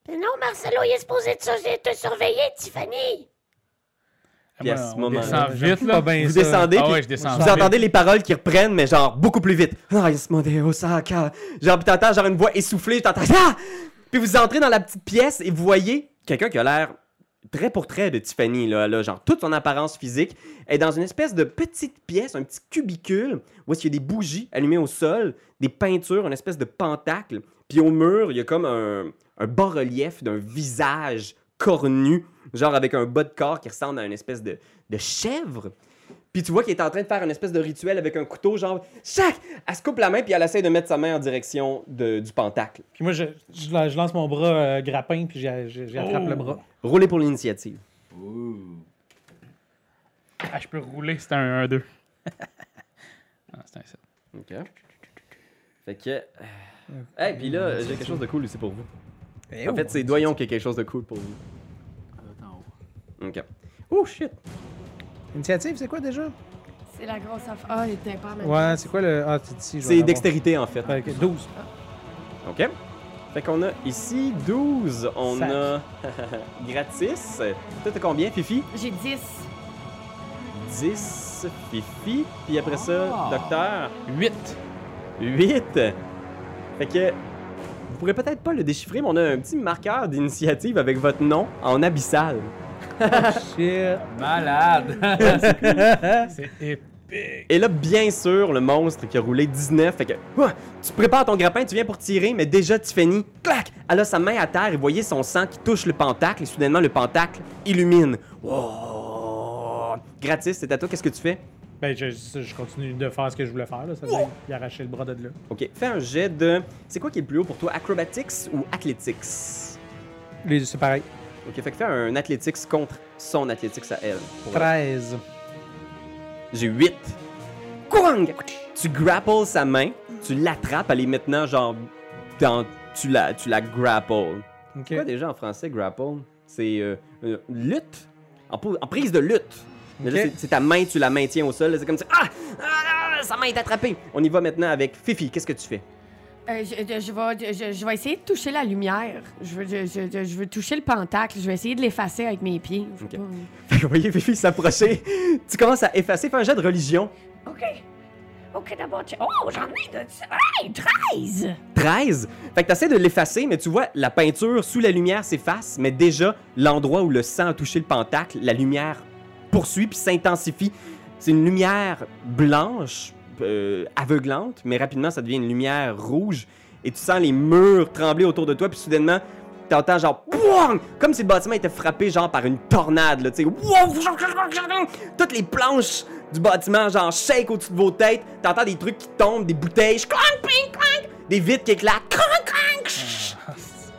Mais non, Marcelo, il est supposé te, te surveiller, Tiffany. Puis à ce j'aime vite, là. bien Vous ça. descendez, Ah puis ouais, je descends vous vite. entendez les paroles qui reprennent, mais genre beaucoup plus vite. Ah, Asmodeo Saka. Genre, puis t'entends genre une voix essoufflée, t'entends Ah! Puis vous entrez dans la petite pièce et vous voyez quelqu'un qui a l'air très pour trait de Tiffany, là, là, genre toute son apparence physique, est dans une espèce de petite pièce, un petit cubicule, où est-ce qu'il y a des bougies allumées au sol, des peintures, une espèce de pentacle, puis au mur, il y a comme un, bas-relief d'un visage cornu, genre avec un bas de corps qui ressemble à une espèce de chèvre. Puis tu vois qu'il est en train de faire une espèce de rituel avec un couteau, genre, chac! Elle se coupe la main, puis elle essaie de mettre sa main en direction de- du pentacle. Puis moi, je, je la- je lance mon bras euh, grappin, puis j'attrape Oh. le bras. Roulez pour l'initiative. Ah, je peux rouler, c'est un 1-2. ah, c'est un 7. OK. Fait que. euh, Hey, puis là, j'ai quelque chose de cool aussi pour vous. Eh En oh. fait, c'est Doyon qui a quelque chose de cool pour vous. OK. Oh shit! Initiative, c'est quoi déjà? C'est la grosse affaire. Ah, il était pas mal. Ouais, c'est quoi le. Ah, c'est ici. dextérité en fait. Fait que 12. OK. Fait qu'on a ici 12. On Sac. a gratis. Toi, t'as combien, Fifi? J'ai 10. 10. Fifi. Puis après ça, Ah. docteur? 8. 8. Fait que vous pourrez peut-être pas le déchiffrer, mais on a un petit marqueur d'initiative avec votre nom en abyssal. Shit. Malade! C'est épique. Et là, bien sûr, le monstre qui a roulé 19, fait que tu prépares ton grappin, tu viens pour tirer, mais déjà Tiffany, clac, elle a sa main à terre et voyez son sang qui touche le pentacle et soudainement le pentacle illumine. Wow! Gratis, c'est à toi, qu'est-ce que tu fais? Ben, je, je continue de faire ce que je voulais faire, là. Ça veut dire qu'il arrachait le bras de là. Ok, fais un jet de. C'est quoi qui est le plus haut pour toi, acrobatics ou athletics? Les- C'est pareil. Ok, fait que fais un athletics contre son athletics à elle. Pour- 13. J'ai 8. Kwang! Tu grapples sa main, tu l'attrapes, elle est maintenant genre dans. Tu la, tu la grapples. Ok. C'est quoi déjà en français, grapple? C'est euh, euh, lutte? En, prise de lutte. Mais là, Ok. c'est- ta main, tu la maintiens au sol. C'est comme ça. Ah! Ah! Sa main est attrapée. On y va maintenant avec Fifi. Qu'est-ce que tu fais? Euh, je, vais, je, je vais essayer de toucher la lumière. Je veux, je, toucher le pentacle. Je vais essayer de l'effacer avec mes pieds. Pas- vous voyez Fifi s'approcher. tu commences à effacer. Fais un jet de religion. OK. OK, d'abord, tu... Oh, j'en ai de... Hey, 13! 13. Fait que t'essaies de l'effacer, mais tu vois, la peinture sous la lumière s'efface, mais déjà, l'endroit où le sang a touché le pentacle, la lumière poursuit puis s'intensifie. C'est une lumière blanche, euh, aveuglante, mais rapidement, ça devient une lumière rouge. Et tu sens les murs trembler autour de toi, puis soudainement, t'entends genre... Pouah! Wouang! Comme si le bâtiment était frappé genre par une tornade, là, tu! Toutes les planches du bâtiment, genre, shake au-dessus de vos têtes. T'entends des trucs qui tombent, des bouteilles, des vitres qui éclatent.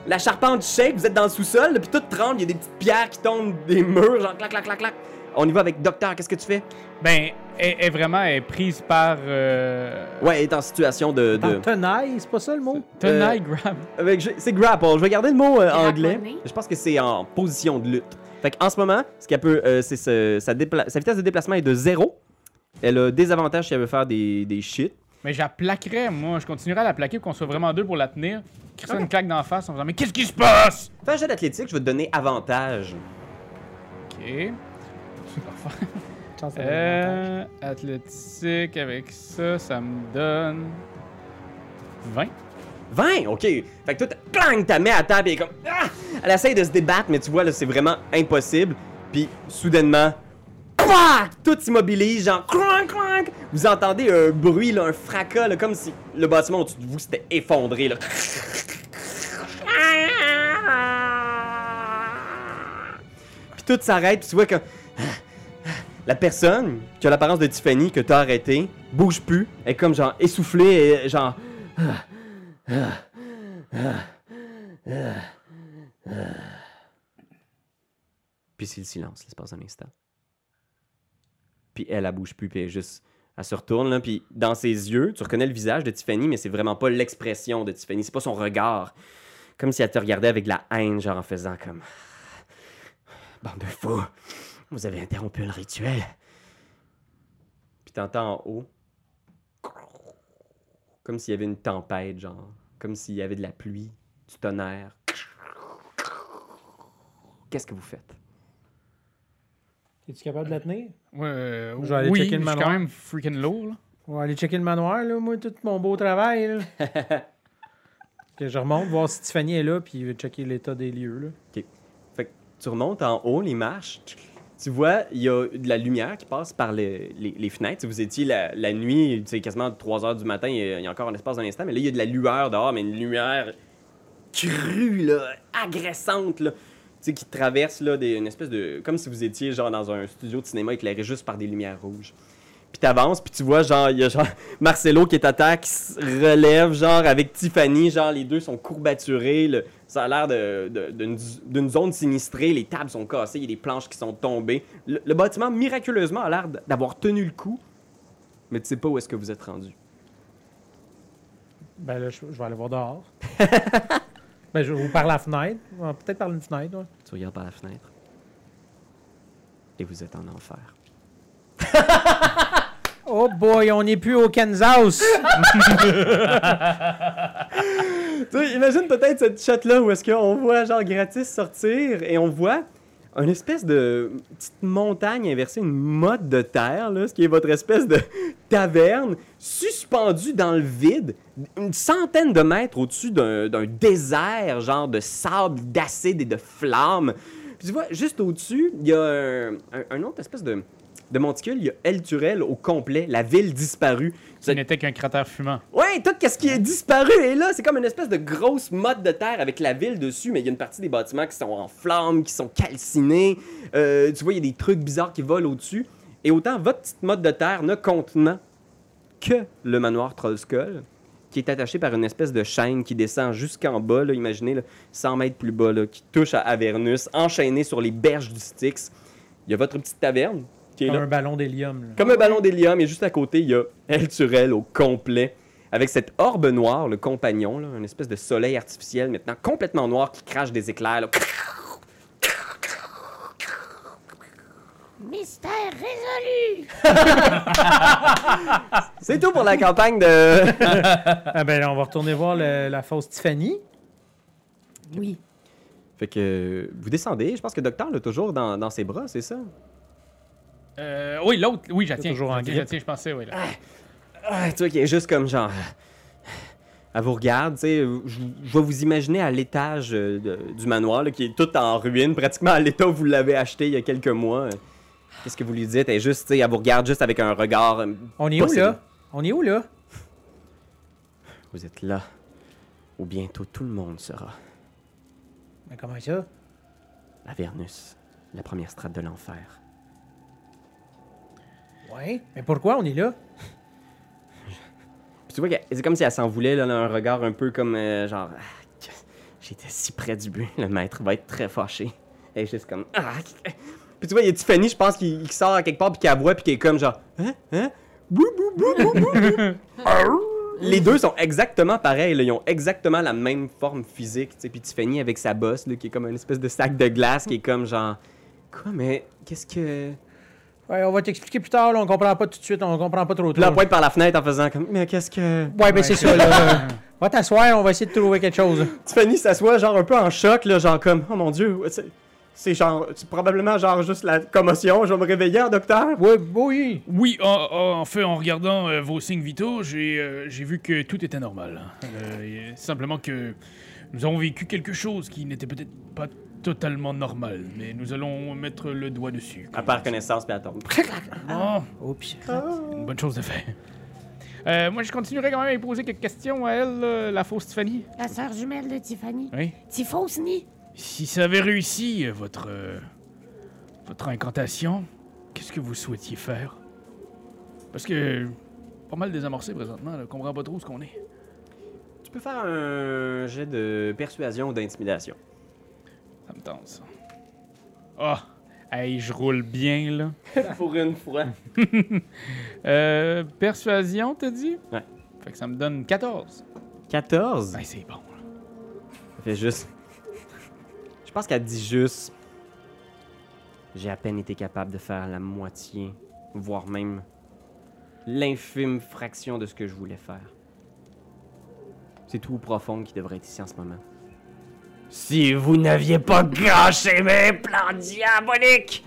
La charpente shake, vous êtes dans le sous-sol, puis tout tremble, il y a des petites pierres qui tombent des murs, genre, clac, clac, clac, clac. On y va avec Docteur, qu'est-ce que tu fais? Ben, elle elle est vraiment elle est prise par. Euh, Ouais, elle est en situation de. de... Tenaille, c'est pas ça le mot? tenaille grab. Avec- je- c'est grapple. Je vais garder le mot euh, anglais. Je pense que c'est en position de lutte. Fait en ce moment, ce qu'elle peut, euh, c'est ce- sa, vitesse de déplacement est de zéro. Elle a des avantages si elle veut faire des, des shit. Mais je la plaquerais, moi. Je continuerai à la plaquer pour qu'on soit vraiment deux pour la tenir. Crisser une claque d'en face en faisant Mais qu'est-ce qui se passe? Fais un jet d'athlétique, je vais te donner avantage. Ok. Euh, athlétique, avec ça, ça me donne. 20. 20, ok. Fait que toi, clang, t'as mets à elle est comme. Ah! Elle essaye de se débattre, mais tu vois, là, c'est vraiment impossible. Puis, soudainement, Pouah! tout s'immobilise, genre, clank, clank. Vous entendez un bruit, là, un fracas, là, comme si le bâtiment au-dessus de vous s'était effondré, là. Puis tout s'arrête, puis tu vois que. La personne qui a l'apparence de Tiffany que t'as arrêté bouge plus, est comme genre essoufflée, genre. Puis c'est le silence, l'espace d'un instant. Puis elle, elle bouge plus, puis elle juste. Elle se retourne, là, puis dans ses yeux, tu reconnais le visage de Tiffany, mais c'est vraiment pas l'expression de Tiffany, c'est pas son regard. Comme si elle te regardait avec de la haine, genre en faisant comme. Bande de fous, vous avez interrompu le rituel. Puis t'entends en haut. Comme s'il y avait une tempête, genre. Comme s'il y avait de la pluie, du tonnerre. Qu'est-ce que vous faites? Es-tu capable de la tenir? Ouais, euh, Je vais aller oui, checker le je suis manoir. quand même freaking lourd. Là. On va aller checker le manoir, là, moi, tout mon beau travail. Là. que je remonte, voir si Tiffany est là, puis checker l'état des lieux. Là. Fait que tu remontes en haut les marches. Tu vois, il y a de la lumière qui passe par les, les- les fenêtres. Si vous étiez la, la nuit, c'est quasiment 3 heures du matin, il y, a, encore un espace d'un instant, mais là, il y a de la lueur dehors, mais une lumière crue, là, agressante, là. Qui traverse, là, des, une espèce de. Comme si vous étiez, genre, dans un studio de cinéma éclairé juste par des lumières rouges. Puis t'avances, puis tu vois, genre, il y a genre Marcelo qui est à terre, qui se relève, genre, avec Tiffany, genre, les deux sont courbaturés, le- ça a l'air de- de- d'une d'une zone sinistrée, les tables sont cassées, il y a des planches qui sont tombées. Le, le bâtiment, miraculeusement, a l'air d'avoir tenu le coup, mais tu sais pas où est-ce que vous êtes rendu. Ben là, je, je vais aller voir dehors. ben, je vous par la fenêtre. Peut-être par une fenêtre. ouais. Tu regardes par la fenêtre, et vous êtes en enfer. Oh boy, on n'est plus au Kansas! Tu sais, imagine peut-être cette shot-là où est-ce qu'on voit genre gratis sortir et on voit une espèce de petite montagne inversée, une motte de terre, là, ce qui est votre espèce de taverne, suspendue dans le vide, une centaine de mètres au-dessus d'un d'un désert, genre de sable, d'acide et de flammes. Puis tu vois, juste au-dessus, il y a un, un- un autre espèce de, de monticule, il y a El Turel au complet, la ville disparue. Ce n'était qu'un cratère fumant. Ouais, tout ce qui est disparu est là. C'est comme une espèce de grosse motte de terre avec la ville dessus, mais il y a une partie des bâtiments qui sont en flammes, qui sont calcinés. Euh, tu vois, il y a des trucs bizarres qui volent au-dessus. Et autant votre petite motte de terre ne contenant que le manoir Trollskull, qui est attaché par une espèce de chaîne qui descend jusqu'en bas, là, imaginez, là, 100 mètres plus bas, là, qui touche à Avernus, enchaîné sur les berges du Styx. Il y a votre petite taverne qui est Comme là. un ballon d'hélium. là. Comme un ballon d'hélium, et juste à côté, il y a El Turel au complet, avec cette orbe noire, le compagnon, là, une espèce de soleil artificiel maintenant complètement noir qui crache des éclairs. là. Mystère résolu. C'est tout pour la campagne de. Ah ben là, on va retourner voir le- la fausse Tiffany. Oui. fait que vous descendez, je pense que le docteur l'a toujours dans, dans ses bras, c'est ça? Euh, oui, l'autre, oui, j'attends. toujours en grippe. je pensais, oui. Là. Ah, tu vois, qui est juste comme genre. Elle vous regarde, tu sais, je, je vais vous imaginer à l'étage euh, du manoir, là, qui est tout en ruine, pratiquement à l'état où vous l'avez acheté il y a quelques mois. Qu'est-ce que vous lui dites? Elle, juste, tu sais, elle vous regarde juste avec un regard. euh, On est où là? On est où là? Vous êtes là, où bientôt tout le monde sera. Ben comment ça? Avernus, la première strate de l'enfer. Ouais. Mais pourquoi? On est là? Puis tu vois que c'est comme si elle s'en voulait, là, un regard un peu comme euh, genre. Ah, J'étais si près du but, le maître va être très fâché. Elle est juste comme. Ah, puis tu vois, il y a Tiffany, je pense, qui, qui sort à quelque part, puis qui aboie, puis qui est comme genre. Hein? Hein? Bou, bou, bou, bou, bou, bou. Les deux sont exactement pareils, là, ils ont exactement la même forme physique. tu sais. Puis Tiffany avec sa bosse, là, qui est comme une espèce de sac de glace, qui est comme genre. Quoi, mais qu'est-ce que. Ouais, on va t'expliquer plus tard, là, on comprend pas tout de suite, on comprend pas trop Puis là, elle pointe par la fenêtre en faisant comme. Mais qu'est-ce que. Ouais, ben c'est ça, là. Va t'asseoir, on va essayer de trouver quelque chose. Tiffany s'assoit genre un peu en choc, là, genre comme, oh mon dieu, c'est- c'est genre, c'est probablement genre juste la commotion, je vais me réveiller, docteur. Ouais, oui. Oui, en, en- en fait, en regardant euh, vos signes vitaux, j'ai euh, j'ai vu que tout était normal. Euh, simplement que nous avons vécu quelque chose qui n'était peut-être pas totalement normal, mais nous allons mettre le doigt dessus. Elle perd connaissance, elle tombe. Bon, Oups. une bonne chose de fait. Euh, moi, je continuerai quand même à lui poser quelques questions à elle, euh, la fausse Tiffany. La sœur jumelle de Tiffany. Oui. Tifosni. Si ça avait réussi, euh, votre, euh, votre incantation, qu'est-ce que vous souhaitiez faire? Parce que pas mal désamorcé présentement, là, comprends pas trop ce qu'on est. Tu peux faire un jet de persuasion ou d'intimidation. Ça me tente, ça. Ah! hey, je roule bien, là. Pour une fois. Euh, persuasion, t'as dit? Ouais. Fait que ça me donne 14. 14. Ben, c'est bon, là. Ça fait juste. Je pense qu'elle dit juste. J'ai à peine été capable de faire la moitié, voire même l'infime fraction de ce que je voulais faire. C'est tout profond qui devrait être ici en ce moment. Si vous n'aviez pas gâché mes plans diaboliques!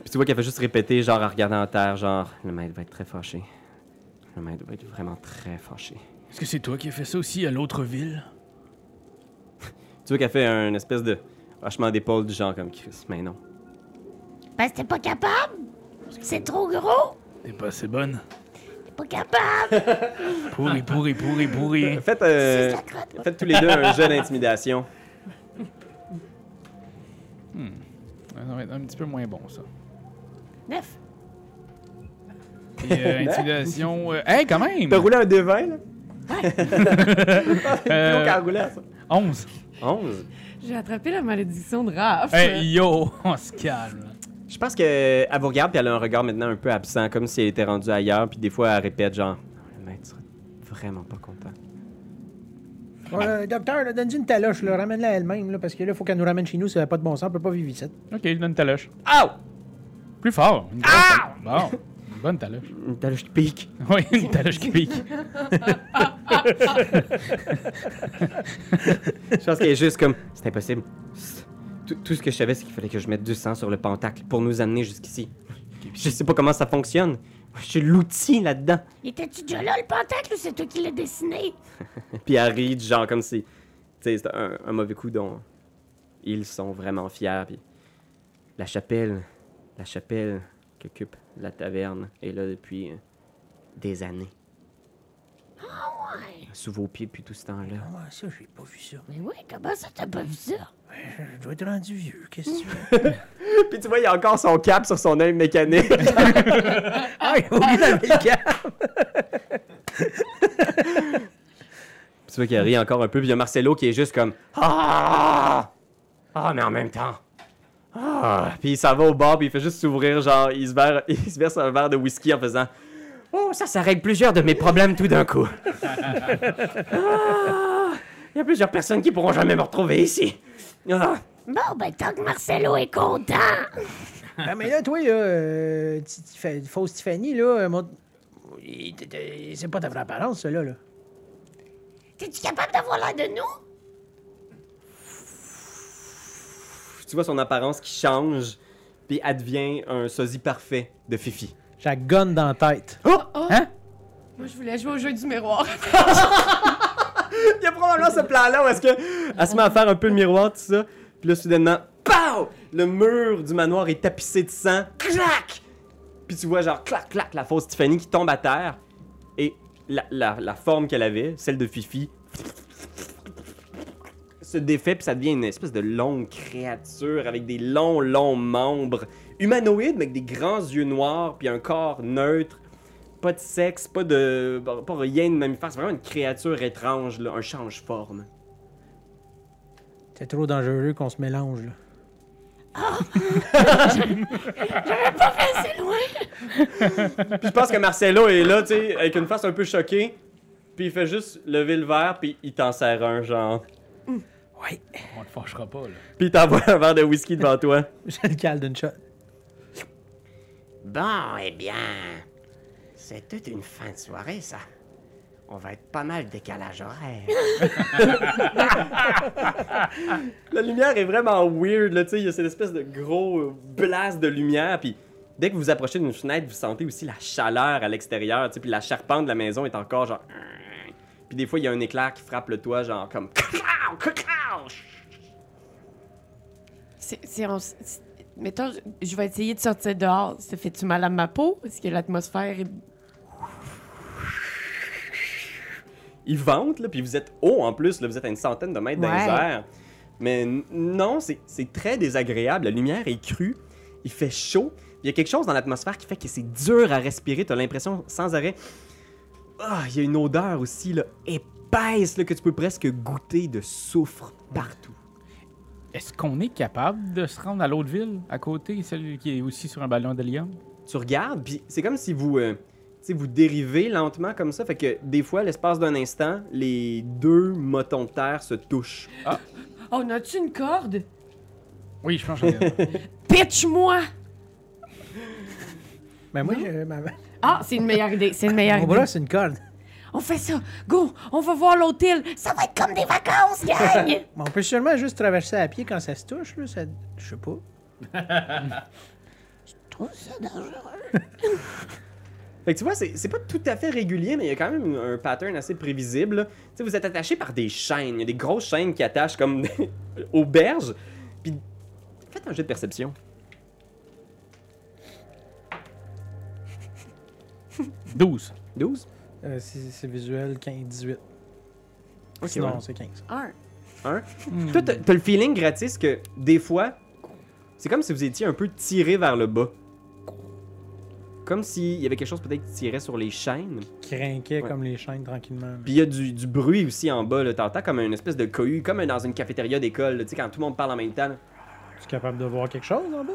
Puis tu vois qu'elle fait juste répéter, genre en regardant en terre, genre, le maître va être très fâché. Le maître va être vraiment très fâché. Est-ce que c'est toi qui as fait ça aussi à l'autre ville? Tu vois qu'elle fait un espèce de hochement d'épaule du genre comme Chris, mais non. Ben, c'était pas capable. C'est trop gros. T'es pas assez bonne. Pas capable. Pourri, pourri, pourri, pourri. Faites, euh, faites tous les deux un jeu d'intimidation. Ça va être un petit peu moins bon, ça. Neuf. Et euh, intimidation. euh, Hey, quand même! T'as roulé un D20, là? Euh, qu'à rouler, ça. 11. 11. J'ai attrapé la malédiction de Raph. Hey, yo! On se calme. Je pense qu'elle vous regarde puis elle a un regard maintenant un peu absent, comme si elle était rendue ailleurs, puis des fois elle répète genre Le maître sera vraiment pas content. Ouais, docteur, là, donne-lui une taloche, là. Ramène-la elle-même, là, parce que là, faut qu'elle nous ramène chez nous, ça n'a pas de bon sens, on peut pas vivre ici. Ok, je donne ta loche. Ow! Plus fort. Une grosse ta- Bon, une bonne taloche. Une taloche qui pique. Oui, une taloche qui pique. Je pense qu'elle est juste comme C'est impossible. Tout, ce que je savais, c'est qu'il fallait que je mette du sang sur le pentacle pour nous amener jusqu'ici. Je sais pas comment ça fonctionne. Je suis l'outil là-dedans. Était-tu déjà là, le pentacle, ou c'est toi qui l'as dessiné? Puis elle rit, du genre comme si. Tu sais, c'est un, un mauvais coup dont ils sont vraiment fiers. Puis la chapelle, la chapelle qu'occupe la taverne est là depuis euh, des années. Ah ouais. Sous vos pieds depuis tout ce temps-là. Ouais, ça, j'ai pas vu ça. Mais oui, comment ça t'as pas vu ça? Je dois être rendu vieux, qu'est-ce que tu veux? Puis tu vois, il y a encore son cap sur son œil mécanique. ah, il a oublié le cap! Tu vois qu'il rit encore un peu. Puis il y a Marcelo qui est juste comme Ah! Ah, mais en même temps. Ah! Puis il s'en va au bar, puis il fait juste s'ouvrir, genre, il se, verse, il se verse un verre de whisky en faisant Oh, ça, ça règle plusieurs de mes problèmes tout d'un coup. Ah! Il y a plusieurs personnes qui pourront jamais me retrouver ici. Ah! Bon, ben, tant que Marcelo est content. Ah, mais là, toi, là, euh, fausse Tiffany, là, euh, mon- c'est pas ta vraie apparence, ça, là. là. T'es-tu capable d'avoir l'air de nous? Tu vois son apparence qui change, puis elle devient un sosie parfait de Fifi. J'ai la gonne dans la tête. Hein? Moi, je voulais jouer au jeu du miroir. Il y a probablement ce plan-là où est-ce que elle se met à faire un peu le miroir, tout ça. Puis là, soudainement, POW! Le mur du manoir est tapissé de sang. Clac! Puis tu vois, genre, clac, clac, la fausse Tiffany qui tombe à terre. Et la, la- la forme qu'elle avait, celle de Fifi, se défait puis ça devient une espèce de longue créature avec des longs, longs membres humanoïdes, mais avec des grands yeux noirs puis un corps neutre. Pas de sexe, pas de. pas rien de mammifère. C'est vraiment une créature étrange, là, un change-forme. C'est trop dangereux qu'on se mélange, là. C'est loin. Puis je pense que Marcelo est là, tu sais, avec une face un peu choquée. Puis il fait juste lever le verre, puis il t'en sert un, genre. Ouais. On te fâchera pas, là. Puis il t'envoie un verre de whisky devant toi. Je le cale d'une shot. Bon, eh bien. C'est toute une fin de soirée, ça. On va être pas mal décalage horaire. La lumière est vraiment weird, là, tu sais. Il y a cette espèce de gros blast de lumière, puis dès que vous vous approchez d'une fenêtre, vous sentez aussi la chaleur à l'extérieur, tu sais. Puis la charpente de la maison est encore genre. Puis des fois, il y a un éclair qui frappe le toit, genre comme. C'est, mettons, je- je vais essayer de sortir dehors. Ça fait-tu mal à ma peau? Est-ce que l'atmosphère est... il vente, là, puis vous êtes haut en plus, là, vous êtes à une centaine de mètres dans les airs. Mais non, c'est c'est très désagréable. La lumière est crue, il fait chaud. Il y a quelque chose dans l'atmosphère qui fait que c'est dur à respirer. T'as l'impression sans arrêt. Ah, il y a une odeur aussi, là, épaisse, là, que tu peux presque goûter de soufre partout. Est-ce qu'on est capable de se rendre à l'autre ville, à côté, celle qui est aussi sur un ballon d'hélium? Tu regardes, puis c'est comme si vous, euh, tu sais, vous dérivez lentement comme ça. Fait que des fois, l'espace d'un instant, les deux motons de terre se touchent. Oh, on a-tu une corde? Oui, je pense que. Pitch-moi! Ben moi, je, ma- Ah, c'est une meilleure idée, c'est une meilleure mon idée. bras, c'est une corde. On fait ça. Go, on va voir l'hôtel. Ça va être comme des vacances, gang. Mais on peut seulement juste traverser à pied quand ça se touche, là. Ça... Je sais pas. Je trouve ça dangereux. Fait que tu vois, c'est c'est pas tout à fait régulier, mais il y a quand même un pattern assez prévisible. Tu sais, vous êtes attaché par des chaînes. Il y a des grosses chaînes qui attachent comme aux berges. Puis faites un jeu de perception. 12. 12? Euh, c'est c'est visuel 15, 18. Ok, Sinon, ouais. c'est 15. Un. Un? Toi, t'as t'as le feeling gratis que des fois, c'est comme si vous étiez un peu tiré vers le bas. Comme s'il y avait quelque chose peut-être qui tirait sur les chaînes. Crinquait Ouais. comme les chaînes tranquillement. Puis il y a du, du bruit aussi en bas. T'entends comme une espèce de cohue, comme dans une cafétéria d'école. Tu sais, quand tout le monde parle en même temps. Tu es capable de voir quelque chose en bas?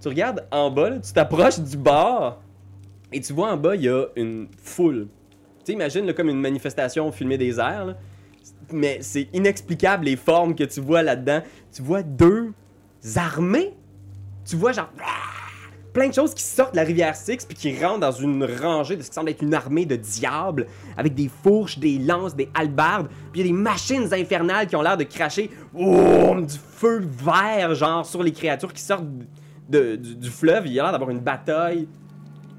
Tu regardes en bas, là, tu t'approches du bar et tu vois en bas, il y a une foule. Tu sais, imagine là, comme une manifestation filmée des airs. là. Mais c'est inexplicable les formes que tu vois là-dedans. Tu vois deux armées. Tu vois genre plein de choses qui sortent de la rivière Styx puis qui rentrent dans une rangée de ce qui semble être une armée de diables avec des fourches, des lances, des halbardes. Puis il y a des machines infernales qui ont l'air de cracher du feu vert genre sur les créatures qui sortent du, fleuve. Il y a l'air d'avoir une bataille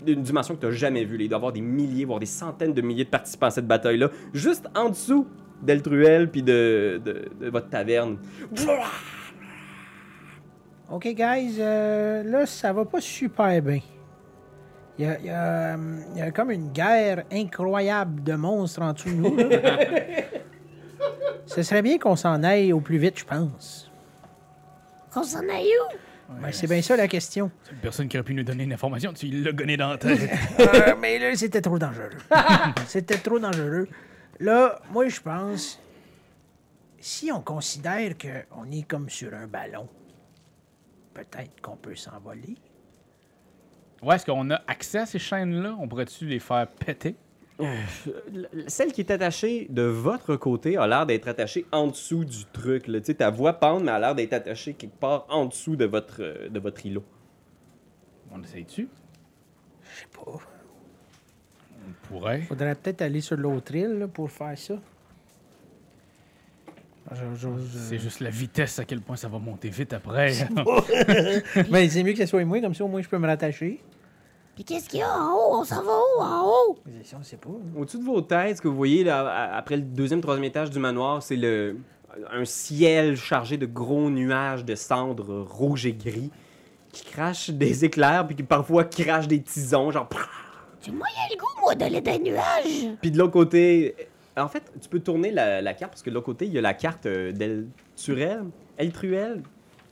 d'une dimension que tu n'as jamais vue. Il doit y avoir des milliers, voire des centaines de milliers de participants à cette bataille-là, juste en dessous d'Eltruel puis de votre taverne. OK, guys, euh, là, ça va pas super bien. Il y a, il y a, il y a comme une guerre incroyable de monstres en dessous de nous. Ce serait bien qu'on s'en aille au plus vite, je pense. Qu'on s'en aille où? Ben, c'est bien ça la question. Seule personne qui aurait pu nous donner une information, tu l'as gonné dans la tête. Euh, mais là, c'était trop dangereux. c'était trop dangereux. Là, moi, je pense, si on considère qu'on est comme sur un ballon, peut-être qu'on peut s'envoler. Ouais, est-ce qu'on a accès à ces chaînes-là? On pourrait-tu les faire péter? Celle qui est attachée de votre côté a l'air d'être attachée en dessous du truc. Là. Ta voix pendre, mais a l'air d'être attachée quelque part en dessous de votre, euh, de votre îlot. On essaye-tu? Je sais pas. On pourrait. Faudrait peut-être aller sur l'autre île là, pour faire ça. C'est juste la vitesse à quel point ça va monter vite après. Mais c'est mieux que ce soit moi, comme ça au moins je peux me rattacher. Puis qu'est-ce qu'il y a en haut? On s'en va où en haut? Mais ça, on sait pas. Au-dessus de vos têtes, ce que vous voyez là, à- après le deuxième, troisième étage du manoir, c'est le un ciel chargé de gros nuages de cendres rouges et gris qui crachent des éclairs puis qui parfois crachent des tisons, genre. J'ai moyen le goût, moi, d'aller dans les nuages. Puis de l'autre côté, En fait, tu peux tourner la, la carte parce que de l'autre côté, il y a la carte euh, d'Elturel. Eltruel. Là,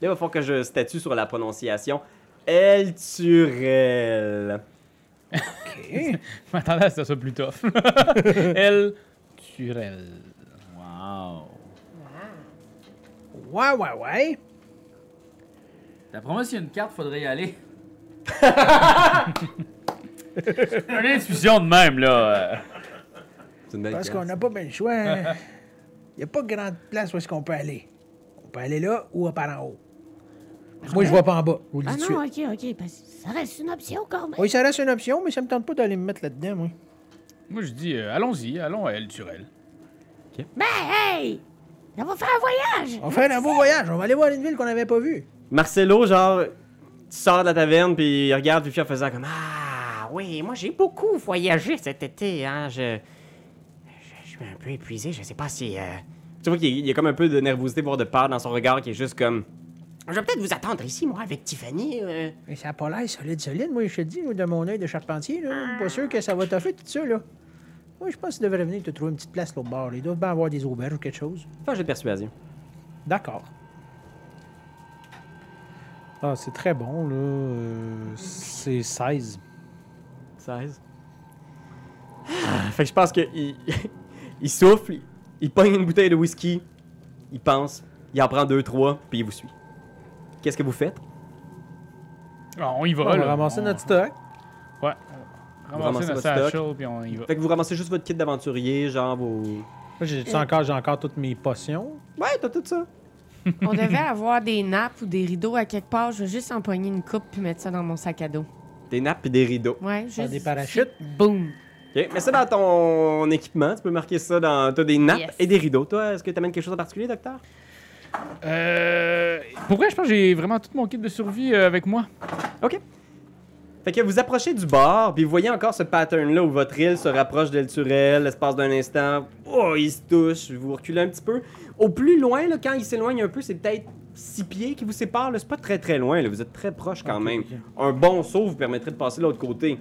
il va falloir que je statue sur la prononciation. Elturel. Je m'attendais à ce que ça soit plus tough. Elle. Turel. Wow. Ouais, ouais, ouais. D'après moi, s'il y a une carte, faudrait y aller. Une intuition de même, là. C'est une belle Parce qu'on n'a pas bien le choix. Il n'y a pas grande place où est-ce qu'on peut aller. On peut aller là ou par en haut. Moi, je vois pas en bas. Je vous le dis Ah non, suite. ok, ok. parce que ça reste une option quand même. Oui, ça reste une option, mais ça me tente pas d'aller me mettre là-dedans, moi. Moi, je dis, euh, allons-y, allons à El Turel. Ben, hey! On va faire un voyage! On fait un beau voyage. On va aller voir une ville qu'on n'avait pas vue. Marcelo, genre, tu sors de la taverne, puis il regarde Fifi en faisant comme Ah oui, moi j'ai beaucoup voyagé cet été, hein. Je. Suis un peu épuisé, je sais pas si. euh, Tu vois qu'il y a- a comme un peu de nervosité, voire de peur dans son regard, qui est juste comme. Je vais peut-être vous attendre ici, moi, avec Tiffany. euh. Mais ça n'a pas l'air solide, solide. Moi, je te dis, de mon œil de charpentier, là. je suis Pas sûr que ça va toffer tout ça, là. Moi, je pense qu'ils devraient venir te trouver une petite place l'autre bord. Ils doivent bien avoir des auberges ou quelque chose. Fais un jeu de persuasion. D'accord. Ah, c'est très bon, là. Euh, c'est 16. 16. Ah, fait que je pense qu'il il, il souffle, il, pogne une bouteille de whisky, il pense, il en prend deux, trois, puis il vous suit. Qu'est-ce que vous faites? Ah, on y va, on va là. ramasser On- notre stock. Ouais. Vous Ramasser ramassez notre votre stock. satchel, puis on y va. Fait que vous ramassez juste votre kit d'aventurier, genre vos. Moi, j'ai encore, j'ai encore toutes mes potions. Ouais, t'as tout ça. On devait avoir des nappes ou des rideaux à quelque part. Je vais juste empoigner une coupe puis mettre ça dans mon sac à dos. Des nappes et des rideaux. Ouais, juste. des parachutes. Boum. Ok, mets ça dans ton équipement, tu peux marquer ça dans. T'as des nappes Yes. et des rideaux. Toi, est-ce que t'amènes quelque chose en particulier, docteur? Euh. Pour vrai, je pense que j'ai vraiment tout mon kit de survie euh, avec moi. Ok. Fait que vous approchez du bord, puis vous voyez encore ce pattern-là où votre île se rapproche d'Elturel, l'espace d'un instant. Oh, il se touche, vous reculez un petit peu. Au plus loin, là, quand il s'éloigne un peu, c'est peut-être six pieds qui vous séparent. là. C'est pas très très loin, là. vous êtes très proche quand même. Un bon saut vous permettrait de passer de l'autre côté.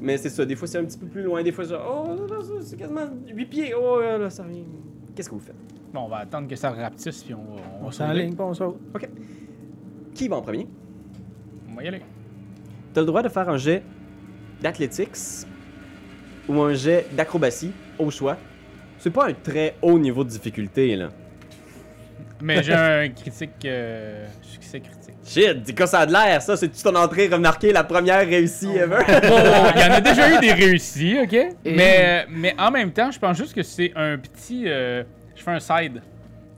Mais c'est ça, des fois c'est un petit peu plus loin, des fois c'est oh, là, là, c'est quasiment 8 pieds. Oh, là, là, ça revient. Qu'est-ce que vous faites? Bon, on va attendre que ça rapetisse, puis on va. On va s'enligne, pas on saute. Qui va en premier? On va y aller. T'as le droit de faire un jet d'athlétics ou un jet d'acrobatie au choix. C'est pas un très haut niveau de difficulté, là. Mais j'ai un critique. euh, succès critique. Shit, dis quoi ça a de l'air, ça? C'est-tu ton entrée remarquée, la première réussie ever? Oh, il y en a déjà eu des réussis, ok? Mais, mais en même temps, je pense juste que c'est un petit. euh, je fais un side.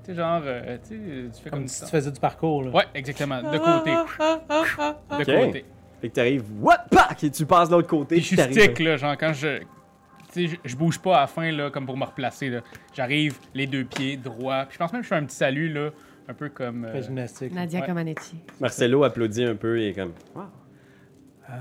Tu sais, genre. euh, tu sais, tu fais comme, Comme si tu faisais du parcours, là. Ouais, exactement. De côté. De côté. fait que t'arrives, what, pack, et tu passes de l'autre côté. Puis je suis stick, là. Genre, quand je. Tu sais, je, je bouge pas à la fin, là, comme pour me replacer, là. J'arrive les deux pieds droits. Puis je pense même que je fais un petit salut, là. Un peu comme. euh, Fais gymnastique. Nadia Ouais. Comaneci. Marcelo applaudit un peu et comme, wow. Euh,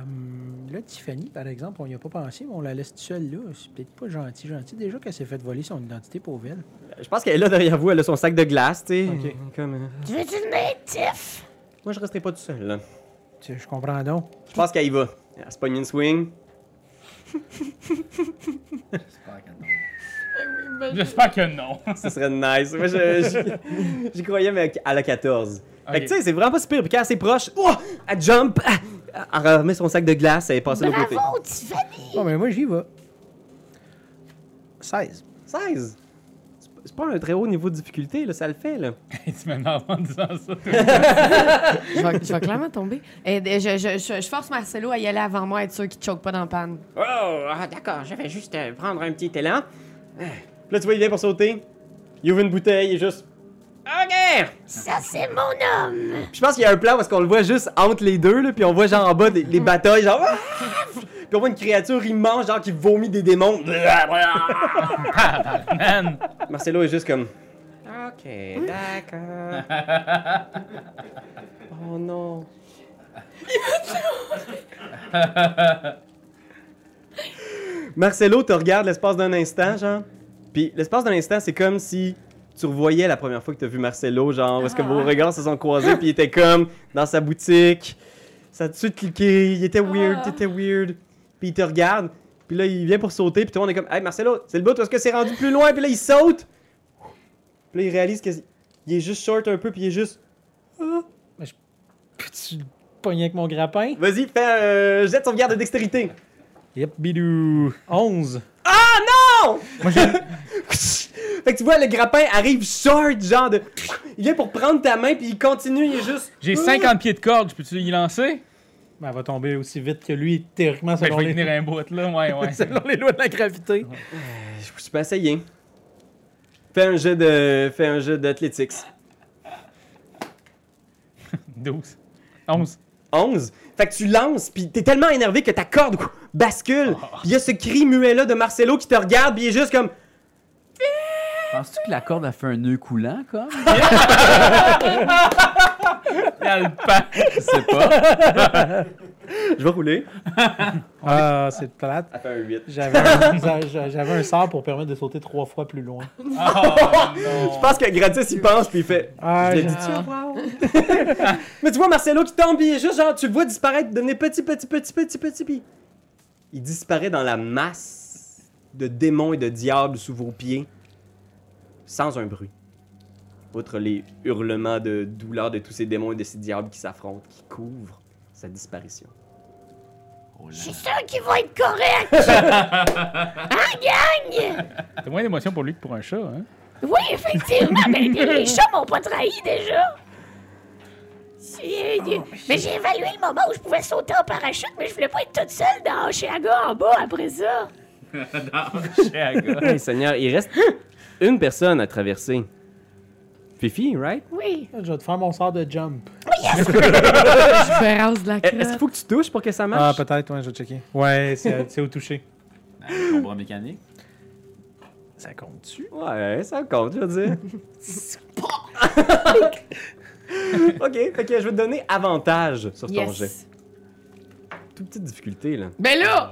là, Tiffany, par exemple, on n'y a pas pensé, mais on la laisse seule là. C'est peut-être pas gentil, gentil. Déjà qu'elle s'est fait voler son identité pour elle. Je pense qu'elle est là derrière vous, elle a son sac de glace, tu sais. Ok. Comme, euh, Tu veux-tu venir, Tiff? Moi, je resterai pas tout seul, là. Tu sais, je comprends donc. Je pense qu'elle y va. Elle se pogne une swing. J'espère que non. Ce serait nice. Moi, je- je- j'y croyais, mais à la 14. Fait que, tu sais, c'est vraiment pas super. Puis quand c'est proche, oh, elle jump, ah, elle remet son sac de glace, elle est passée de l'autre côté. Bravo, Tiffany! Bon, ben moi, j'y vais. 16. 16. C'est pas- un très haut niveau de difficulté, là, ça le fait, là. tu m'énerves en disant ça. Je vais, je vais clairement tomber. Et, et je, je, je, je force Marcelo à y aller avant moi, être sûr qu'il ne choque pas dans la panne. Oh, ah, d'accord, je vais juste euh, prendre un petit élan. Puis là, tu vois, il vient pour sauter. Il ouvre une bouteille, il est juste. Ok! Ça, c'est mon homme! Puis je pense qu'il y a un plan parce qu'on le voit juste entre les deux, là, puis on voit genre en bas des, les batailles, genre. Puis on voit une créature immense, genre qui vomit des démons. Man! Marcelo est juste comme. Ok, d'accord. Oh non. Marcelo te regarde l'espace d'un instant, genre. Puis l'espace d'un instant, c'est comme si tu revoyais la première fois que tu as vu Marcelo, genre, où est-ce que vos regards se sont croisés, puis il était comme dans sa boutique. Ça a tout de suite cliqué, il était weird, Ah. t'étais weird. Puis il te regarde, Puis là, il vient pour sauter, puis tout le monde est comme, hey Marcelo, c'est le bout, est-ce que c'est rendu plus loin? Puis là, il saute. Puis là, il réalise qu'il est juste short un peu, puis il est juste. Ah. Peux-tu le pogner avec mon grappin? Vas-y, fais un jet de sauvegarde de dextérité. Yep, bidou. 11. Non! fait que tu vois, le grappin arrive short, genre de. Il vient pour prendre ta main, puis il continue, il est juste. J'ai 50 pieds de corde, je peux-tu y lancer? Ben, elle va tomber aussi vite que lui, théoriquement, Ben, je selon, vais y les... tenir un bout, là. Ouais, ouais. selon les lois de la gravité. Je peux essayer. Fais un jeu de. Fais un jeu d'athlétiques. 12. 11. 11. Fait que tu lances, puis t'es tellement énervé que ta corde bascule. Puis il y a ce cri muet-là de Marcelo qui te regarde, puis il est juste comme. Penses-tu que la corde a fait un nœud coulant, comme? Je sais pas. Je vais rouler. Ah, c'est plate. Elle fait un 8. J'avais un, j'a- j'avais un sort pour permettre de sauter trois fois plus loin. Je pense que Gratis il pense, puis il fait. Ah, Je l'ai dit Mais tu vois Marcelo qui tombe, il est juste genre, tu le vois disparaître, devenir petit, petit, petit, petit, petit, puis il disparaît dans la masse de démons et de diables sous vos pieds, sans un bruit. Outre les hurlements de douleur de tous ces démons et de ces diables qui s'affrontent, qui couvrent sa disparition. Je suis sûr qu'ils vont être corrects. hein, gang? T'as moins d'émotion pour lui que pour un chat, hein? Oui, effectivement, mais les chats m'ont pas trahi déjà. C'est- Mais j'ai évalué le moment où je pouvais sauter en parachute, mais je voulais pas être toute seule dans Oshéaga en bas après ça. Hey Seigneur, il reste une personne à traverser. Fifi, right? Oui. Je vais te faire mon sort de jump. Différence de la Eh, Est-ce qu'il crotte. faut que tu touches pour que ça Ah, marche? peut-être, ouais, je vais checker. Ouais, c'est c'est au toucher. Mon bras mécanique. Ça compte-tu? Ouais, ça compte, je veux dire. ok, fait que je vais te donner avantage sur ton jet. Yes. Toute petite difficulté, là. Ben là!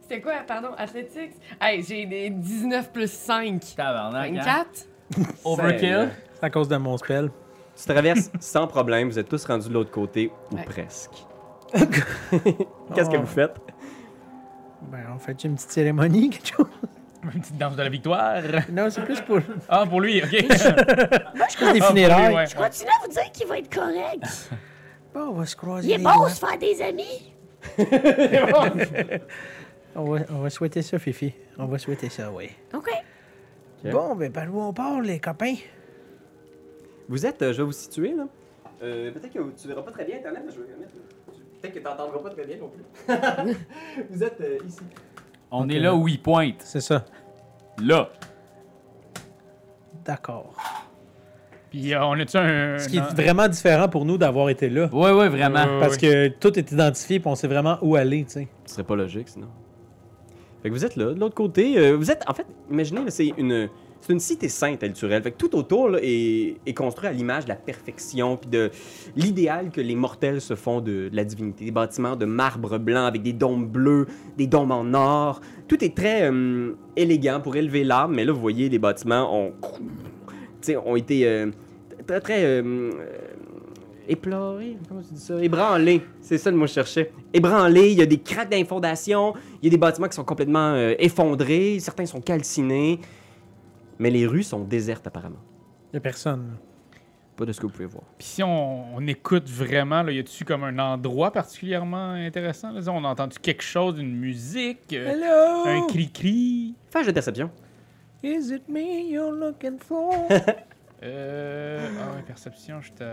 C'était quoi, pardon, Athletics? Hey, j'ai des 19 plus 5. Tabarnak, hein? 24? Overkill? C'est à cause de mon spell. Tu traverses sans problème, vous êtes tous rendus de l'autre côté, ou Ouais. presque. Qu'est-ce que Oh. vous faites? Ben, on fait une petite cérémonie, quelque chose? Une petite danse de la victoire. Non, c'est plus pour, Ah, pour lui, ok. plus des Ah, pour lui, funérailles. ouais. Je continue à vous dire qu'il va être correct? Bon, on va se croiser Il est les bon doigts. se faire des amis? On va, on va souhaiter ça, Fifi. On va souhaiter ça, oui. OK. Ok. Bon, ben, par où on part, les copains? Vous êtes, euh, je vais vous situer, là. Euh, peut-être que tu verras pas très bien Internet, mais je vais mettre. Peut-être que tu n'entendras pas très bien non plus. vous êtes euh, ici. On est là où il pointe. C'est ça. Là. D'accord. Puis euh, on a-tu un. Ce qui est un- vraiment différent pour nous d'avoir été là. Ouais, ouais, vraiment. Parce que tout est identifié, puis on sait vraiment où aller, tu sais. Ce serait pas logique sinon. Fait que vous êtes là, de l'autre côté. euh, vous êtes, en fait, imaginez, c'est une, c'est une cité sainte, Elturel. Fait que tout autour est, construit à l'image de la perfection puis de l'idéal que les mortels se font de, la divinité. Des bâtiments de marbre blanc avec des dômes bleus, des dômes en or. Tout est très euh, élégant pour élever l'âme, mais là, vous voyez, les bâtiments ont, ont été euh, très, très euh, euh. Comment tu dis ça? Ébranlés. C'est ça le mot que je cherchais. Ébranlés, il y a des craques fondations, il y a des bâtiments qui sont complètement effondrés, certains sont calcinés. Mais les rues sont désertes apparemment. Il a personne. Pas de ce que vous pouvez voir. Puis si on, on écoute vraiment, là, y a-tu comme un endroit particulièrement intéressant? Là? On a entendu quelque chose, une musique, euh, Hello! un cri-cri. Fais un jeu de perception. Is it me you're looking for? Euh. Ah ouais, perception, j'étais.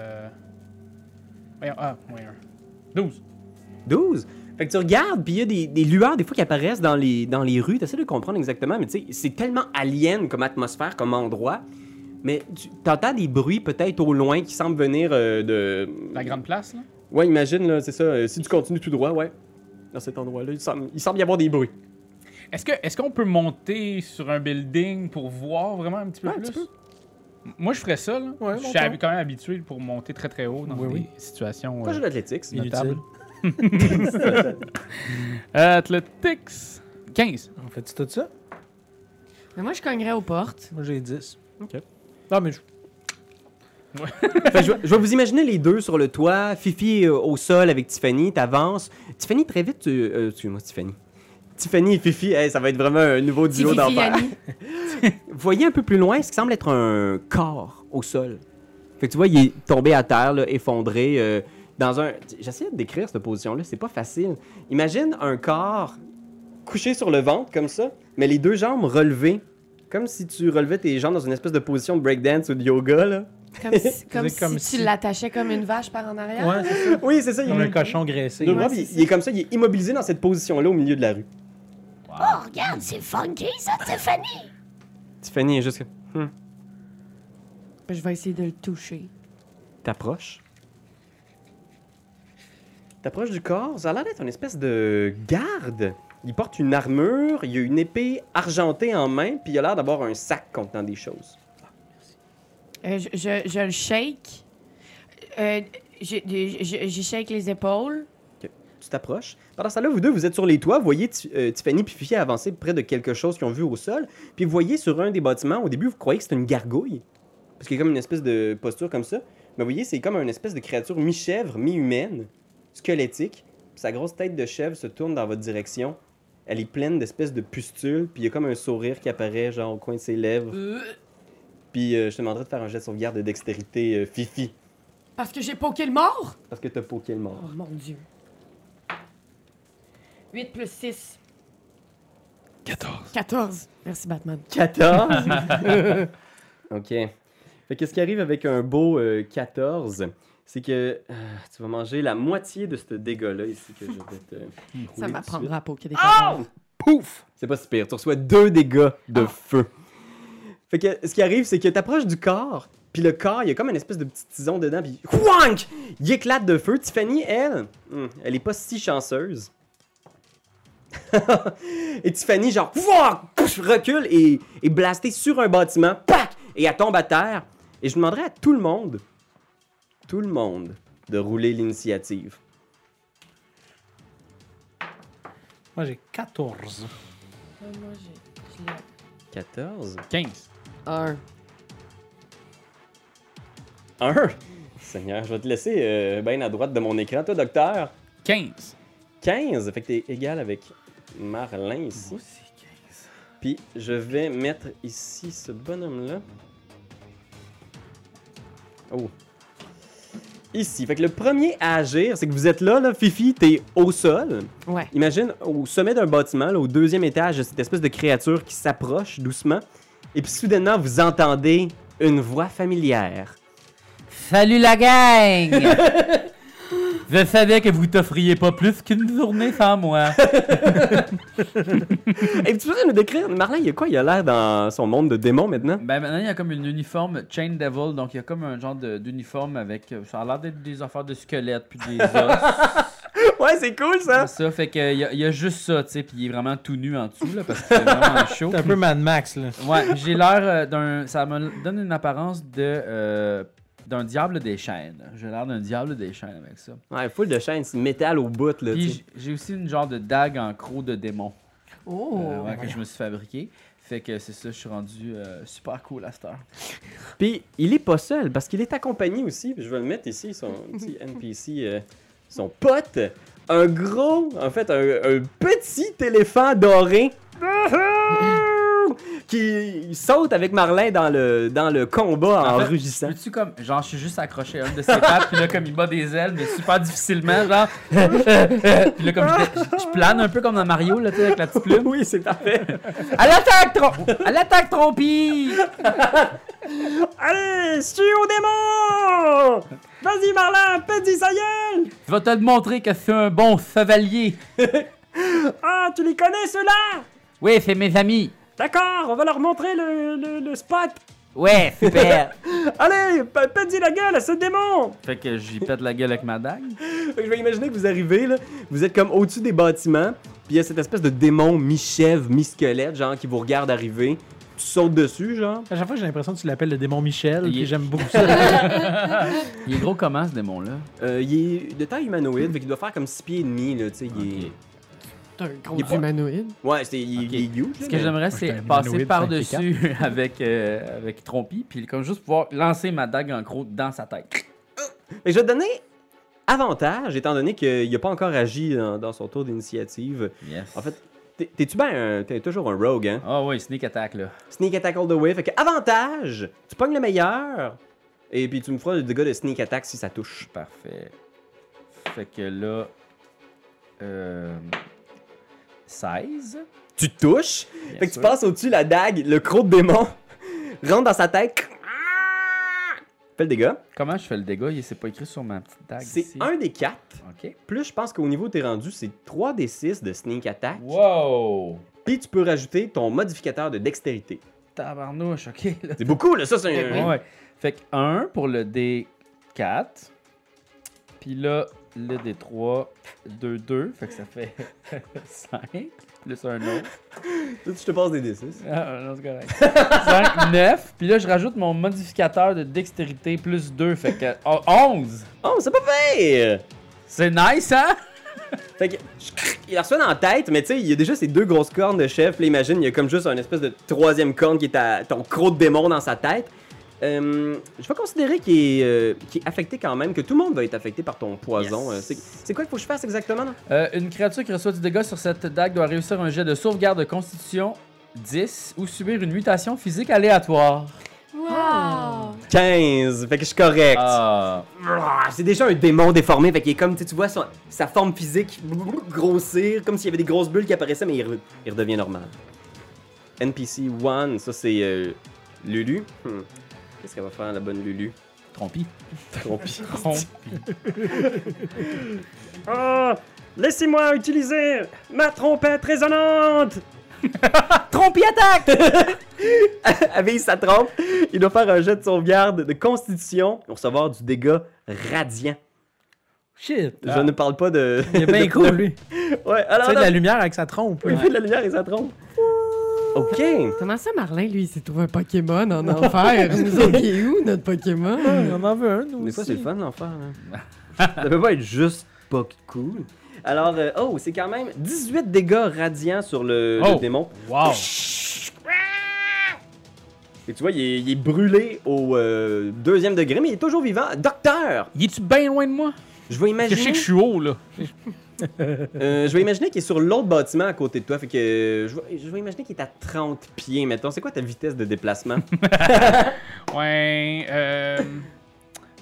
Voyons, ah, un. 12. 12. Fait que tu regardes, puis il y a des, des lueurs des fois qui apparaissent dans les, dans les rues. Tu essaies de comprendre exactement, mais tu sais, c'est tellement alien comme atmosphère, comme endroit. Mais tu entends des bruits peut-être au loin qui semblent venir euh, de. La grande place, là? Ouais, imagine, là, c'est ça. euh, si tu continues tout droit, ouais. Dans cet endroit-là, il semble, il semble y avoir des bruits. Est-ce que est-ce qu'on peut monter sur un building pour voir vraiment un petit peu Ouais, plus? Moi, je ferais ça, là. Ouais, je suis quand même habitué pour monter très très haut dans Oui, des oui. situations Pas euh, jeu d'athlétiques. notables. Inutile. Athletics. 15. On fait tout ça? Mais moi, je cognerais aux portes. Moi, j'ai 10. Ok. Non, mais je... Fait que je, vais- je vais vous imaginer les deux sur le toit, Fifi euh, au sol avec Tiffany, t'avances. Tiffany, très vite, tu... euh, excuse-moi, Tiffany. Tiffany et Fifi, hey, ça va être vraiment un nouveau duo Fifi d'enfer. Voyez un peu plus loin ce qui semble être un corps au sol. Fait que tu vois, il est tombé à terre, là, effondré, euh, dans un... J'essaie de décrire cette position-là, c'est pas facile. Imagine un corps couché sur le ventre, comme ça, mais les deux jambes relevées, comme si tu relevais tes jambes dans une espèce de position de breakdance ou de yoga, là. Comme si, comme C'est comme si si- tu l'attachais comme une vache par en arrière. Ouais, ça. Oui, c'est ça. il Comme un cochon graissé. Ouais, ça. il est comme ça, il est immobilisé dans cette position-là au milieu de la rue. Oh, regarde, c'est funky, ça, Tiffany. Tiffany est juste... Hmm. Je vais essayer de le toucher. T'approches. T'approches du corps, ça a l'air d'être une espèce de garde. Il porte une armure, il a une épée argentée en main, puis il a l'air d'avoir un sac contenant des choses. Euh, je, je, je le shake. Euh, je, je, je shake les épaules. Tu t'approches. Pendant ce temps-là, vous deux, vous êtes sur les toits, vous voyez euh, Tiffany et Fifi avancer près de quelque chose qu'ils ont vu au sol, puis vous voyez sur un des bâtiments, au début, vous croyez que c'est une gargouille, parce qu'il y a comme une espèce de posture comme ça, mais vous voyez, c'est comme une espèce de créature mi-chèvre, mi-humaine, squelettique, sa grosse tête de chèvre se tourne dans votre direction. Elle est pleine d'espèces de pustules, puis il y a comme un sourire qui apparaît, genre au coin de ses lèvres. Puis euh, je te demanderais de faire un jet de sauvegarde de dextérité, euh, Fifi, Parce que j'ai poké le mort? parce que t'as poké le mort. Oh mon dieu. 8 plus 6. 14. 14. Merci, Batman. 14. ok. Fait que ce qui arrive avec un beau euh, 14, c'est que euh, tu vas manger la moitié de ce dégât-là ici que je vais te. Ça m'apprendra des suite. cadavres. Oh! Pouf! C'est pas si pire. Tu reçois deux dégâts de feu. Fait que ce qui arrive, c'est que t'approches du corps, puis le corps, il y a comme une espèce de petit tison dedans, puis Whank! Il éclate de feu. Tiffany, elle, hmm, elle est pas si chanceuse. et Tiffany, genre! Pouf! recule et est blastée sur un bâtiment, pac! Et elle tombe à terre. Et je demanderais à tout le monde, tout le monde, de rouler l'initiative. Moi, j'ai 14. Moi, j'ai. je l'ai. 14. 15. Un. 1. Seigneur, je vais te laisser euh, bien à droite de mon écran, toi, docteur? 15. 15. Fait que t'es égal avec Marlin ici. Puis je vais mettre ici ce bonhomme-là. Oh. Ici. Fait que le premier à agir, c'est que vous êtes là, là, Fifi, t'es au sol. Ouais. Imagine au sommet d'un bâtiment, là, au deuxième étage, cette espèce de créature qui s'approche doucement. Et puis soudainement, vous entendez une voix familière. Salut la gang! Je savais que vous t'offriez pas plus qu'une journée sans moi. Et tu peux nous décrire, Marlin, il y a quoi? Il a l'air dans son monde de démons maintenant? Ben maintenant, il y a comme une uniforme Chain Devil, donc il y a comme un genre d'uniforme avec. euh, Ça a l'air d'être des affaires de squelettes puis des os. Ouais, c'est cool ça C'est ça, fait que il y, a- il y a juste ça, tu sais, puis il est vraiment tout nu en dessous, là, parce que c'est vraiment chaud. C'est un peu Mad Max, là. Ouais, j'ai l'air euh, d'un. Ça me donne une apparence de. euh, d'un diable des chaînes. J'ai l'air d'un diable des chaînes avec ça. Ouais, full de chaînes, c'est métal au bout, là. Puis j'ai aussi une genre de dague en croc de démon Oh. euh, ouais, que je me suis fabriqué. Fait que c'est ça, je suis rendu euh, super cool à cette heure. Puis il est pas seul, parce qu'il est accompagné aussi, je vais le mettre ici, son petit NPC, euh, son pote, un gros, en fait, un, un petit éléphant doré. qui saute avec Marlin dans le, dans le combat en, En fait, rugissant. Peux-tu comme. Genre, je suis juste accroché à une de ses pattes, puis là, comme il bat des ailes, mais super difficilement, genre. puis là, comme je plane un peu comme dans Mario, là, tu sais, avec la petite plume. Oui, c'est parfait. À l'attaque, Trom- À l'attaque, Trompi! Allez, suis au démon! Vas-y, Marlin, petit sa gueule! Je vais te montrer que c'est un bon chevalier. Ah, tu les connais, ceux-là? Oui, c'est mes amis. D'accord, on va leur montrer le, le, le spot. Ouais, super. Allez, pète-y la gueule à ce démon! fait que j'y pète la gueule avec ma dague. Fait que je vais imaginer que vous arrivez, là, vous êtes comme au-dessus des bâtiments, puis il y a cette espèce de démon mi-chèvre, mi-squelette, genre, qui vous regarde arriver. Tu sautes dessus, genre. À chaque fois, j'ai l'impression que tu l'appelles le démon Michel, Il puis est- j'aime beaucoup ça. Il est gros comment, ce démon-là? Euh, il est de taille humanoïde, fait qu'il doit faire comme 6 pieds et demi, là, tu sais, il est... Un gros Il humanoïde. Ouais, c'est, il, Ok. il est huge, Ce que mais- j'aimerais, c'est passer par-dessus avec, euh, avec Trompi, puis comme juste pouvoir lancer ma dague en croc dans sa tête. Que je vais te donner avantage, étant donné qu'il n'a pas encore agi dans, dans son tour d'initiative. Yes. En fait, t'es- T'es-tu bien un- T'es toujours un rogue, hein? Ah oui, sneak attack là. Sneak attack all the way. Fait que avantage, tu pognes le meilleur. Et puis tu me feras le dégât de sneak attack si ça touche. Parfait. Fait que là. Euh, 16. Tu touches. Bien fait que sûr. tu passes au-dessus la dague, le croc de démon rentre dans sa tête. Fais le dégât. Comment je fais le dégât? Il- C'est pas écrit sur ma petite dague. C'est ici. un des quatre. Ok. Plus je pense qu'au niveau où t'es rendu, c'est 3 des 6 de sneak attack. Wow Puis tu peux rajouter ton modificateur de dextérité. Tabarnouche, ok. Là. C'est beaucoup, là. Ça, c'est un. Ouais. Fait que 1 pour le D4. Puis là, le D3, 2, 2. Fait que ça fait 5. Plus un autre. Tu te passes des D6. Ah, non, c'est correct. 5, 9. Puis là, je rajoute mon modificateur de dextérité plus 2. Fait que oh, 11. Oh, c'est pas pire! C'est nice, hein? Fait que, il reçoit dans la tête, mais tu sais, il y a déjà ces deux grosses cornes de chef. Puis là, imagine, il y a comme juste un espèce de troisième corne qui est à ton croc de démon dans sa tête. Euh, je vais considérer qu'il est, euh, qu'il est affecté quand même, que tout le monde va être affecté par ton poison. Yes. Euh, c'est- C'est quoi qu'il faut que je fasse exactement? là? Euh, une créature qui reçoit du dégât sur cette dague doit réussir un jet de sauvegarde de constitution 10 ou subir une mutation physique aléatoire. Wow! 15, fait que je suis correct. Ah. Ah, C'est déjà un démon déformé, fait qu'il est comme, tu sais, tu vois son- sa forme physique grossir, comme s'il y avait des grosses bulles qui apparaissaient, mais il, re- il redevient normal. NPC 1, ça c'est euh, Lulu. Hmm. Qu'est-ce qu'elle va faire, la bonne Lulu? Trompi. Trompi. Trompi. Oh, laissez-moi utiliser ma trompette résonante! Trompi attaque! Avec sa trompe, il doit faire un jet de sauvegarde de constitution pour recevoir du dégât radiant. Shit. Je ne parle pas de. Il est bien de- cool, lui. Ouais, alors. Tu sais, de la lumière avec sa trompe. Il fait de la lumière et sa trompe. Ok. Comment ça, Marlin, lui, il s'est trouvé un Pokémon en enfer? Nous autres, il est où, notre Pokémon? On en veut un, nous Des fois, aussi. c'est le fun d'en faire. hein. Ça peut pas être juste pas cool. Alors, euh, oh, c'est quand même 18 dégâts radiants sur le, le Oh. démon. Wow! Et tu vois, il est, il est brûlé au euh, deuxième degré, mais il est toujours vivant. Docteur, Il est-tu bien loin de moi? je vais Parce que je sais imaginer, que je suis haut, là. euh, je vais imaginer qu'il est sur l'autre bâtiment à côté de toi. Fait que euh, je vais, je vais imaginer qu'il est à 30 pieds, mettons. C'est quoi ta vitesse de déplacement? Ouais, euh...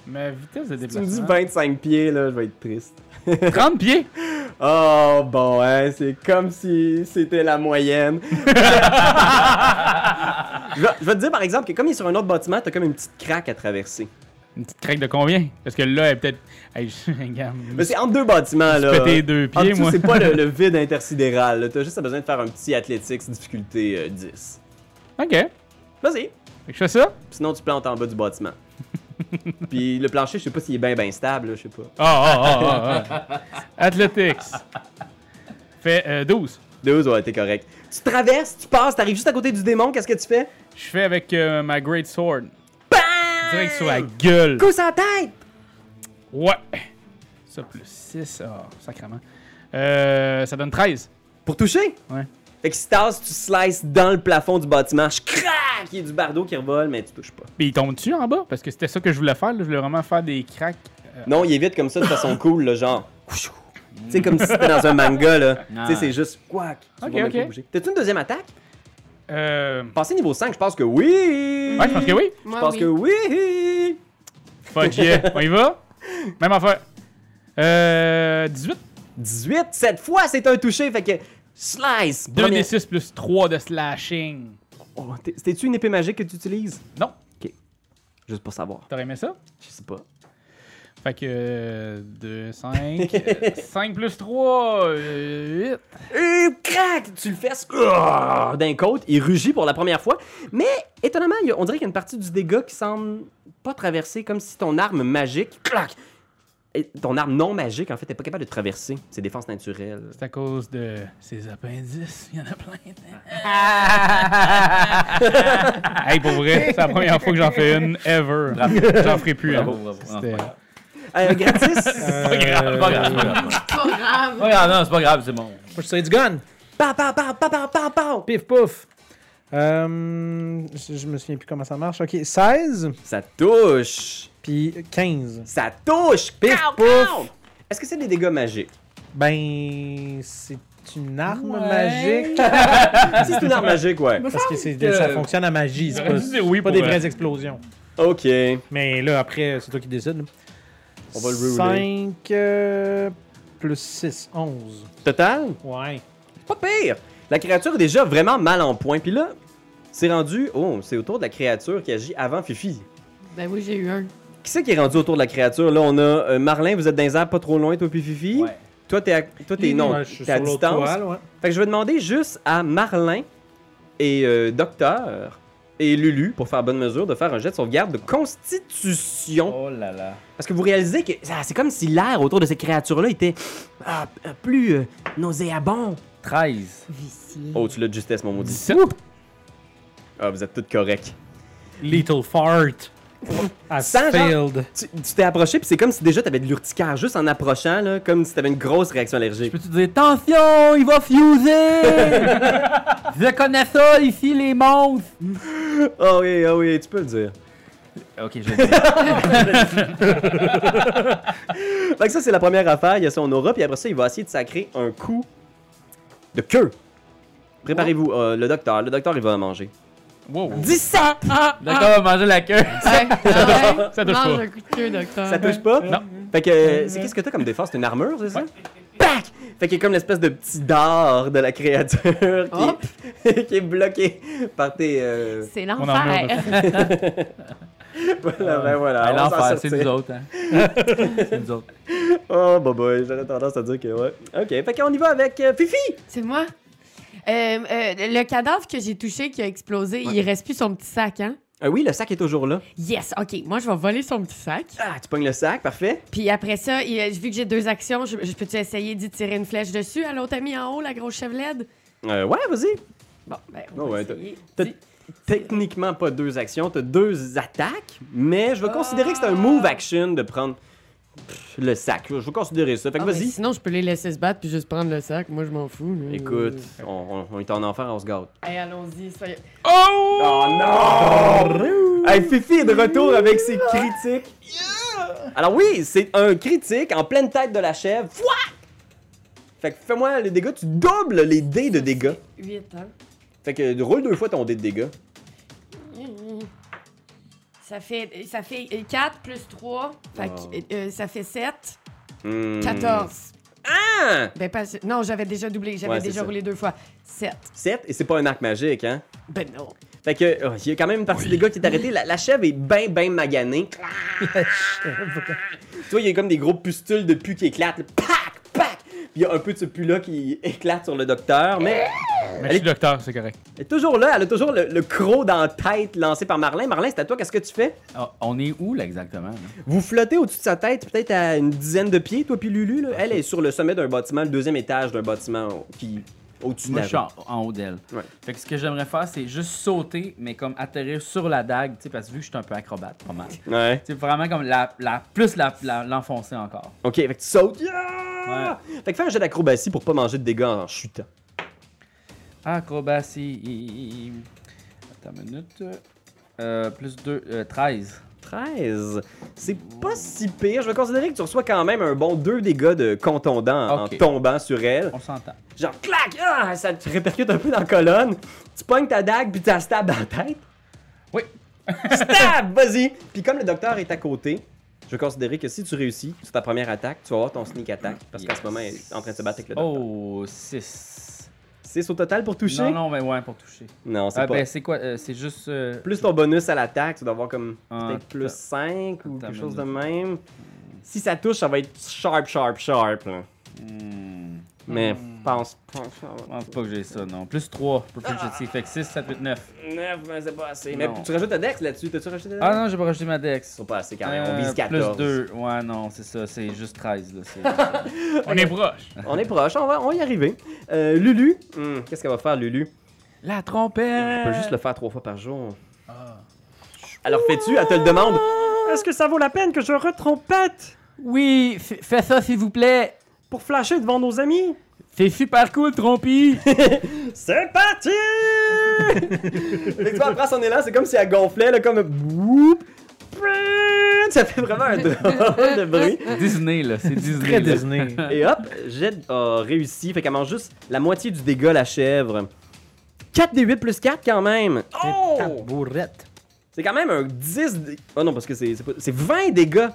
Ma vitesse de Si tu me dis déplacement... 25 pieds, là, je vais être triste. 30 pieds? Oh, bon, hein, c'est comme si c'était la moyenne. je, vais, je vais te dire, par exemple, que comme il est sur un autre bâtiment, t'as comme une petite craque à traverser. Une petite craque de combien? Parce que là, elle est peut-être... Hey, je... Mais c'est entre deux bâtiments, là. péter deux pieds, dessous, moi. c'est pas le, le vide intersidéral. T'as juste besoin de faire un petit athletics difficulté euh, 10. OK. Fait Vas-y. que je fais ça? Sinon, tu plantes en bas du bâtiment. Puis le plancher, je sais pas s'il est bien bien stable, là, je sais pas. Ah, ah, ah, ah, ah. Athletics. Fait euh, 12. 12, ouais, t'es correct. Tu traverses, tu passes, t'arrives juste à côté du démon, qu'est-ce que tu fais? Je fais avec euh, ma Great Sword. Direct sur la gueule. Coup sans tête! Ouais. Ça plus 6. Ah, sacrément. Euh, ça donne 13. Pour toucher? Ouais. Fait que si tasses, tu slices dans le plafond du bâtiment, je craque! Il y a du bardeau qui revole, mais tu touches pas. Puis il tombe dessus en bas? Parce que c'était ça que je voulais faire. là. Je voulais vraiment faire des cracks. Non, il est vite comme ça de façon cool, là, genre. Tu sais, comme si c'était dans un manga, là. Tu sais, c'est juste. Quack! Tu Ok. T'as-tu une deuxième attaque? Euh. Passé niveau 5, je pense que oui! Ouais, je pense que oui. Je pense que oui! Fuck yeah. On y va? Même affaire. Euh. 18. 18, cette fois, c'est un touché, fait que. Slice! 2 Premier- des 6 plus 3 de slashing. Oh, C'était-tu une épée magique que tu utilises? Non. Juste pour savoir. T'aurais aimé ça? Je sais pas. Fait que. euh, 2, 5. 5 plus 3. 8. Et Euh, crac! Tu le fais score d'un côte, il rugit pour la première fois. Mais étonnamment, on dirait qu'il y a une partie du dégât qui semble pas traverser, comme si ton arme magique, clac! Et ton arme non magique, en fait, n'est pas capable de traverser ses défenses naturelles. C'est à cause de ces appendices. Il y en a plein. hey, pour vrai, c'est la première fois que j'en fais une ever. J'en ferai plus. hein. Bravo, Euh, gratis! C'est pas grave, c'est pas grave, c'est pas grave. Pas grave. C'est pas grave, non, c'est pas grave, c'est bon. Moi, je tire du gun. Pow, pow, pow, pow. Pif, pouf. Euh, je je me souviens plus comment ça marche. Ok, 16, Ça touche! puis 15. Ça touche! Pif, Pow, pouf. pow. Est-ce que c'est des dégâts magiques? Ben, c'est C'est une arme Ouais. magique. si c'est une arme magique, ouais. Parce que, c'est- que- ça fonctionne à magie. C'est pas, oui pas des vrai. vraies explosions. Ok. Mais là, après, c'est toi qui décides. là. On va le rerouler. 5 euh, plus 6, 11. Total? Ouais. Pas pire! La créature est déjà vraiment mal en point. Puis là, c'est rendu. Oh, c'est autour de la créature qui agit avant Fifi. Ben oui, j'ai eu un. Qui c'est qui est rendu autour de la créature? Là, on a euh, Marlin, vous êtes dans les airs pas trop loin, toi puis Fifi. Ouais. Toi, t'es à... Toi, t'es... Non, Ouais, je suis t'es à distance. toile, ouais. Fait que je vais demander juste à Marlin et euh, Docteur et Lulu, pour faire bonne mesure, de faire un jet de sauvegarde de constitution. Oh là là. Parce que vous réalisez que ah, c'est comme si l'air autour de ces créatures-là était ah, euh, plus euh, nauséabond. 13. Vicié. Oh, tu l'as de justesse, mon maudit. 17. Ah, vous êtes toutes corrects. Little fart. Sans genre-. Tu t'es approché, puis c'est comme si déjà t'avais de l'urticaire juste en approchant, là, comme si t'avais une grosse réaction allergique. Peux-tu dire, attention, il va fuser! Je connais ça ici, les monstres! Ah oui, ah oui, tu peux le dire. Ok, je. Fait que ça, c'est la première affaire. Il y a son aura, puis après ça, il va essayer de sacrer un coup de queue. Préparez-vous, euh, le docteur. Le docteur, il va manger. Wow. 17! D'accord, on va manger la queue. Ouais, ah ouais. Ça touche Mange pas. un coup de queue, docteur. Ça touche pas? Non. Fait que, euh, c'est qu'est-ce que t'as comme défense? C'est une armure, c'est ça? Pac! Fait qu'il y a comme l'espèce de petit dard de la créature qui, est, qui est bloqué par tes... euh, C'est l'enfer. Voilà, ben voilà. Ah, s'en L'enfer, c'est nous autres. Hein. c'est nous autres. Oh, bah, bah, j'aurais tendance à dire que ouais. Ok, fait qu'on y va avec euh, Fifi! C'est moi? Euh, euh, le cadavre que j'ai touché qui a explosé, il reste plus son petit sac, hein? Ah oui, le sac est toujours là. Yes, OK. Moi, je vais voler son petit sac. Ah, tu pognes le sac, parfait. Puis après ça, il- euh, vu que j'ai deux actions, je, je peux-tu essayer d'y tirer une flèche dessus à l'autre ami en haut, la grosse chevelette? Euh, ouais, vas-y. Bon, ben, Oh, on va ouais, essayer. T'as techniquement pas deux actions, t'as deux attaques, mais je vais considérer que c'est un move action de prendre pff, le sac. Je vais considérer ça. Fait que Ah, vas-y. sinon, je peux les laisser se battre puis juste prendre le sac. Moi, je m'en fous. Écoute, on, on- on est en enfer, on se gâte. Hey, allons-y. soyez- Oh! Oh non! Hey, Fifi est de retour avec ses critiques. Alors oui, c'est un critique en pleine tête de la chèvre. Fouah! Fait que fais-moi les dégâts, tu doubles les dés de dégâts. Huit, hein? Fait que roule deux fois ton dé de dégâts. Ça fait, ça fait 4 plus 3. Fait que, euh, ça fait 7. Hmm. 14. Ah! Ben, pas, non, j'avais déjà doublé. J'avais Ouais, déjà roulé deux fois. 7. 7, et c'est pas un arc magique, hein? Ben non. Fait que, oh, il y a quand même une partie des gars qui est arrêtée. La, la chèvre est bien, bien maganée. tu vois, il y a comme des gros pustules de pu qui éclatent. là. Puis il y a un peu de ce pu-là qui éclate sur le docteur. Mais Mais je suis docteur, c'est correct. elle est toujours là. Elle a toujours le, le croc dans la tête lancé par Marlin. Marlin, c'est à toi. Qu'est-ce que tu fais? Ah, on est où, là, exactement? là? Vous flottez au-dessus de sa tête, peut-être à une dizaine de pieds, toi puis Lulu. Là. Elle est sur le sommet d'un bâtiment, le deuxième étage d'un bâtiment qui au-dessus de Moi, la je suis en, en haut d'elle. Ouais. Fait que ce que j'aimerais faire, c'est juste sauter, mais comme atterrir sur la dague, tu sais, parce que vu que je suis un peu acrobate, pas mal. Ouais. C'est vraiment comme la, la plus la- la- l'enfoncer encore. Ok, fait que tu sautes. Yeah! Fait que fais un jet d'acrobatie pour pas manger de dégâts en chutant. Acrobatie. Attends une minute. Euh, plus 2, 13. 13. C'est pas si pire. Je vais considérer que tu reçois quand même un bon 2 dégâts de contondant en- tombant sur elle. On s'entend. Genre, clac! Ah, ça te répercute un peu dans la colonne. Tu pognes ta dague puis tu la stabs dans la tête. Oui. Stab! Vas-y! Puis comme le docteur est à côté, je vais considérer que si tu réussis sur ta première attaque, tu vas avoir ton sneak attack. Parce qu'en ce moment, elle est en train de se battre avec le docteur. Oh, 6. 6 au total pour toucher? Non, non, mais ouais, pour toucher. Non, c'est Ah, pas. ben, c'est quoi? Euh, C'est juste. euh, Plus ton bonus à l'attaque, tu dois avoir comme Ah, peut-être plus attends. 5 ou quelque chose de même. Si ça touche, ça va être sharp, sharp, sharp. là. hmm, Mais pense. Je pense pas que j'ai ça, non. Plus 3 pour Proficiency. Fait que 6, 7, 8, 9. 9, mais c'est pas assez. Non. Mais tu rajoutes ta dex là-dessus? T'as-tu rajouté ta dex? Ah non, j'ai pas rajouté ma dex. C'est pas assez quand même. On Euh, vise 14. Plus 2. Ouais, non, c'est ça. C'est juste 13. Là. c'est- On est proche. On est proche, on va, on va y arriver. Euh, Lulu, hmm, qu'est-ce qu'elle va faire, Lulu? La Elle trompette! peut juste le faire trois fois par jour. Alors fais-tu, elle te le demande. Est-ce que ça vaut la peine que je retrompette? Oui, f- fais ça s'il vous plaît. Pour flasher devant nos amis? C'est super cool, Trompi. C'est parti! Fait que tu vois, elle prend son élan, c'est comme si elle gonflait, là, comme. Whoop! Ça fait vraiment un drôle de bruit. Disney, là. C'est Disney. Très là. Disney. Et hop, Jed a réussi. Fait qu'elle mange juste la moitié du dégât, la chèvre. 4 des 8 plus 4 quand même. Oh! C'est quand même un 10. dé- Oh non, parce que c'est c'est pas- c'est 20 dégâts.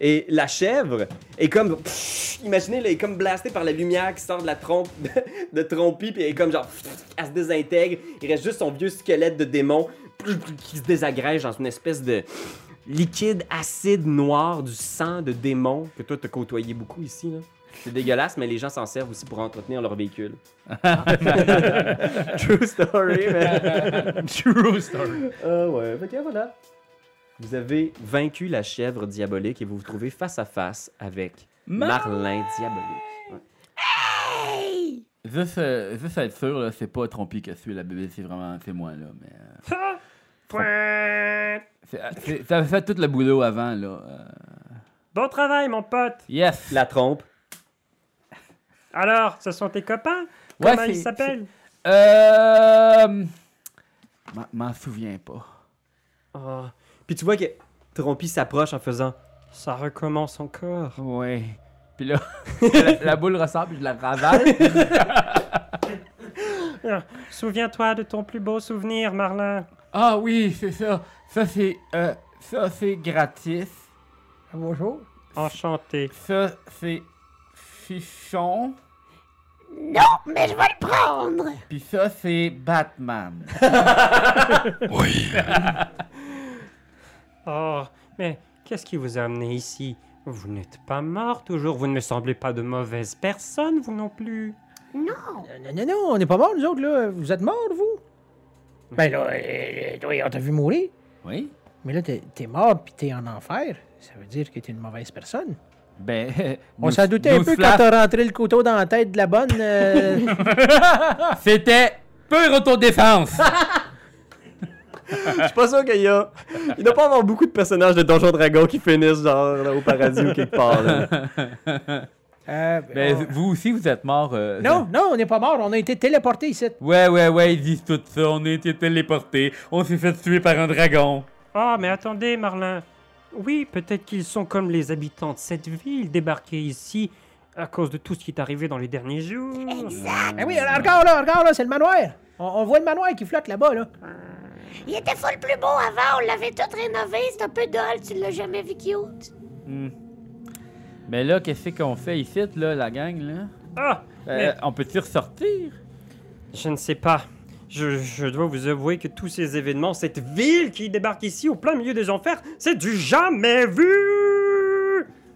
Et la chèvre est comme. pff, imaginez, elle est comme blastée par la lumière qui sort de la trompe de, de Trompi, puis elle est comme genre. pff, elle se désintègre. Il reste juste son vieux squelette de démon qui se désagrège dans une espèce de liquide acide noir du sang de démon que toi t'as côtoyé beaucoup ici. là. C'est dégueulasse, mais les gens s'en servent aussi pour entretenir leur véhicule. True story, mais. True story. Ah ouais, fait que voilà. Vous avez vaincu la chèvre diabolique et vous vous trouvez face à face avec Marlin diabolique. Ouais. Hey! Juste, euh, juste être sûr, là, c'est pas Trompi qui a tué la bébé, c'est vraiment c'est moi, là. Mais, euh, c'est- c'est- ça fait tout le boulot avant, là. euh. Bon travail, mon pote. Yes! La trompe. Alors, ce sont tes copains? Ouais, Comment ils s'appellent? Euh. m'en- M'en souviens pas. Oh. Puis tu vois que Trompi s'approche en faisant Ça recommence encore. Ouais. Puis là, la, la boule ressort, puis je la ravale. Souviens-toi de ton plus beau souvenir, Marlin. ah oui, c'est ça. Ça, c'est. euh, ça, c'est gratis. Bonjour. Enchanté. Ça, c'est. Fichon. Non, mais je vais le prendre! Puis ça, c'est Batman. Oh, mais qu'est-ce qui vous a amené ici? Vous n'êtes pas mort toujours. Vous ne me semblez pas de mauvaise personne, vous non plus. Non! Non, non, non, on n'est pas morts, nous autres, là. Vous êtes morts, vous? Ben là, euh, toi, on t'a vu mourir. Oui? Mais là, t'es mort puis t'es en enfer. Ça veut dire que t'es une mauvaise personne. Ben. On douze- s'en doutait un peu quand t'as rentré le couteau dans la tête de la bonne. euh, C'était pure autodéfense. Je suis pas sûr qu'il y a. Il doit pas avoir beaucoup de personnages de Donjon Dragon qui finissent genre là, au paradis ou quelque part. là. euh, ben, on- vous aussi, vous êtes mort. euh, Non, non, on n'est pas mort. On a été téléportés ici. Ouais, ouais, ouais, ils disent tout ça. On a été téléportés. On s'est fait tuer par un dragon. Oh, mais attendez, Marlin. Oui, peut-être qu'ils sont comme les habitants de cette ville, débarqués ici à cause de tout ce qui est arrivé dans les derniers jours. Exact! Ben oui, regarde là, regarde là, c'est le manoir. On, on voit le manoir qui flotte là-bas, là. Il était full plus beau avant, on l'avait tout rénové, c'est un peu dole, tu l'as jamais vu cute. Hmm. Mais là, qu'est-ce qu'on fait ici, là, la gang, là? Ah, Euh, Mais- On peut-tu ressortir? je ne sais pas. Je, je dois vous avouer que tous ces événements, cette ville qui débarque ici au plein milieu des enfers, c'est du jamais vu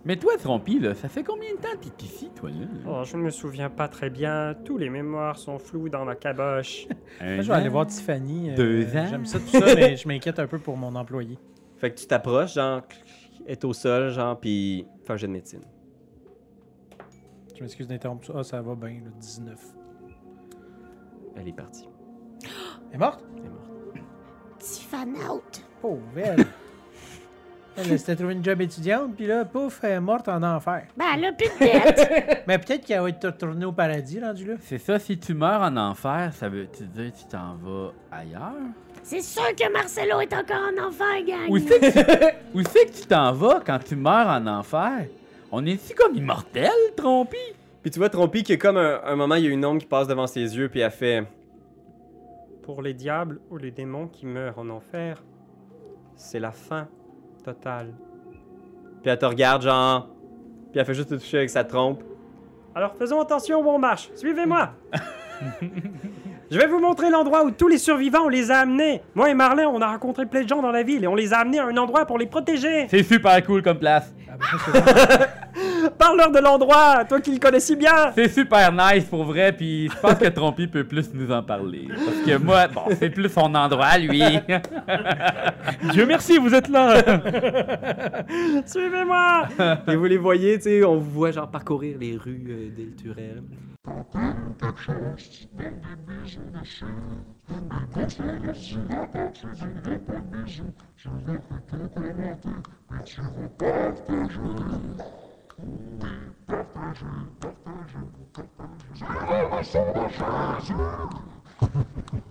Mais toi, Trompi, là, ça fait combien de temps que t'es ici, toi, là? Oh, je ne me souviens pas très bien. Tous les mémoires sont floues dans ma caboche. Un Moi, je vais aller voir Tiffany. euh, Deux ans? J'aime ça, tout ça, mais je m'inquiète un peu pour mon employé. Fait que tu t'approches, genre, est au sol, genre, puis fais un jet de médecine. Je m'excuse d'interrompre ça. Ah, ça va bien, le 19. Elle est partie. Elle est morte? Elle est morte. Tiffany out. Pauvre elle. Elle s'était trouvé une job étudiante, puis là, pouf, elle est morte en enfer. Ben, elle a plus de tête. Mais peut-être qu'elle va être retournée au paradis, rendu là. C'est ça, si tu meurs en enfer, ça veut tu dire que tu t'en vas ailleurs? c'est sûr que Marcelo est encore en enfer, gang. Où c'est que, tu- où c'est que tu t'en vas quand tu meurs en enfer? On est-tu comme immortel, Trompi? Puis tu vois Trompi que comme un, un moment, il y a une ombre qui passe devant ses yeux, puis elle fait Pour les diables ou les démons qui meurent en enfer, c'est la fin totale. Puis elle te regarde, genre. Puis elle fait juste te toucher avec sa trompe. Alors faisons attention où on marche. Suivez-moi. Je vais vous montrer l'endroit où tous les survivants, on les a amenés. Moi et Marlin, on a rencontré plein de gens dans la ville et on les a amenés à un endroit pour les protéger. C'est super cool comme place. Parle-leur de l'endroit, toi qui le connais si bien. C'est super nice pour vrai, puis je pense que Trompi peut plus nous en parler. Parce que moi, bon, c'est plus son endroit, lui. Dieu merci, vous êtes là. Suivez-moi. Et vous les voyez, tu sais, on vous voit genre parcourir les rues euh, d'El Turel. Oh, my soul, my soul, my soul.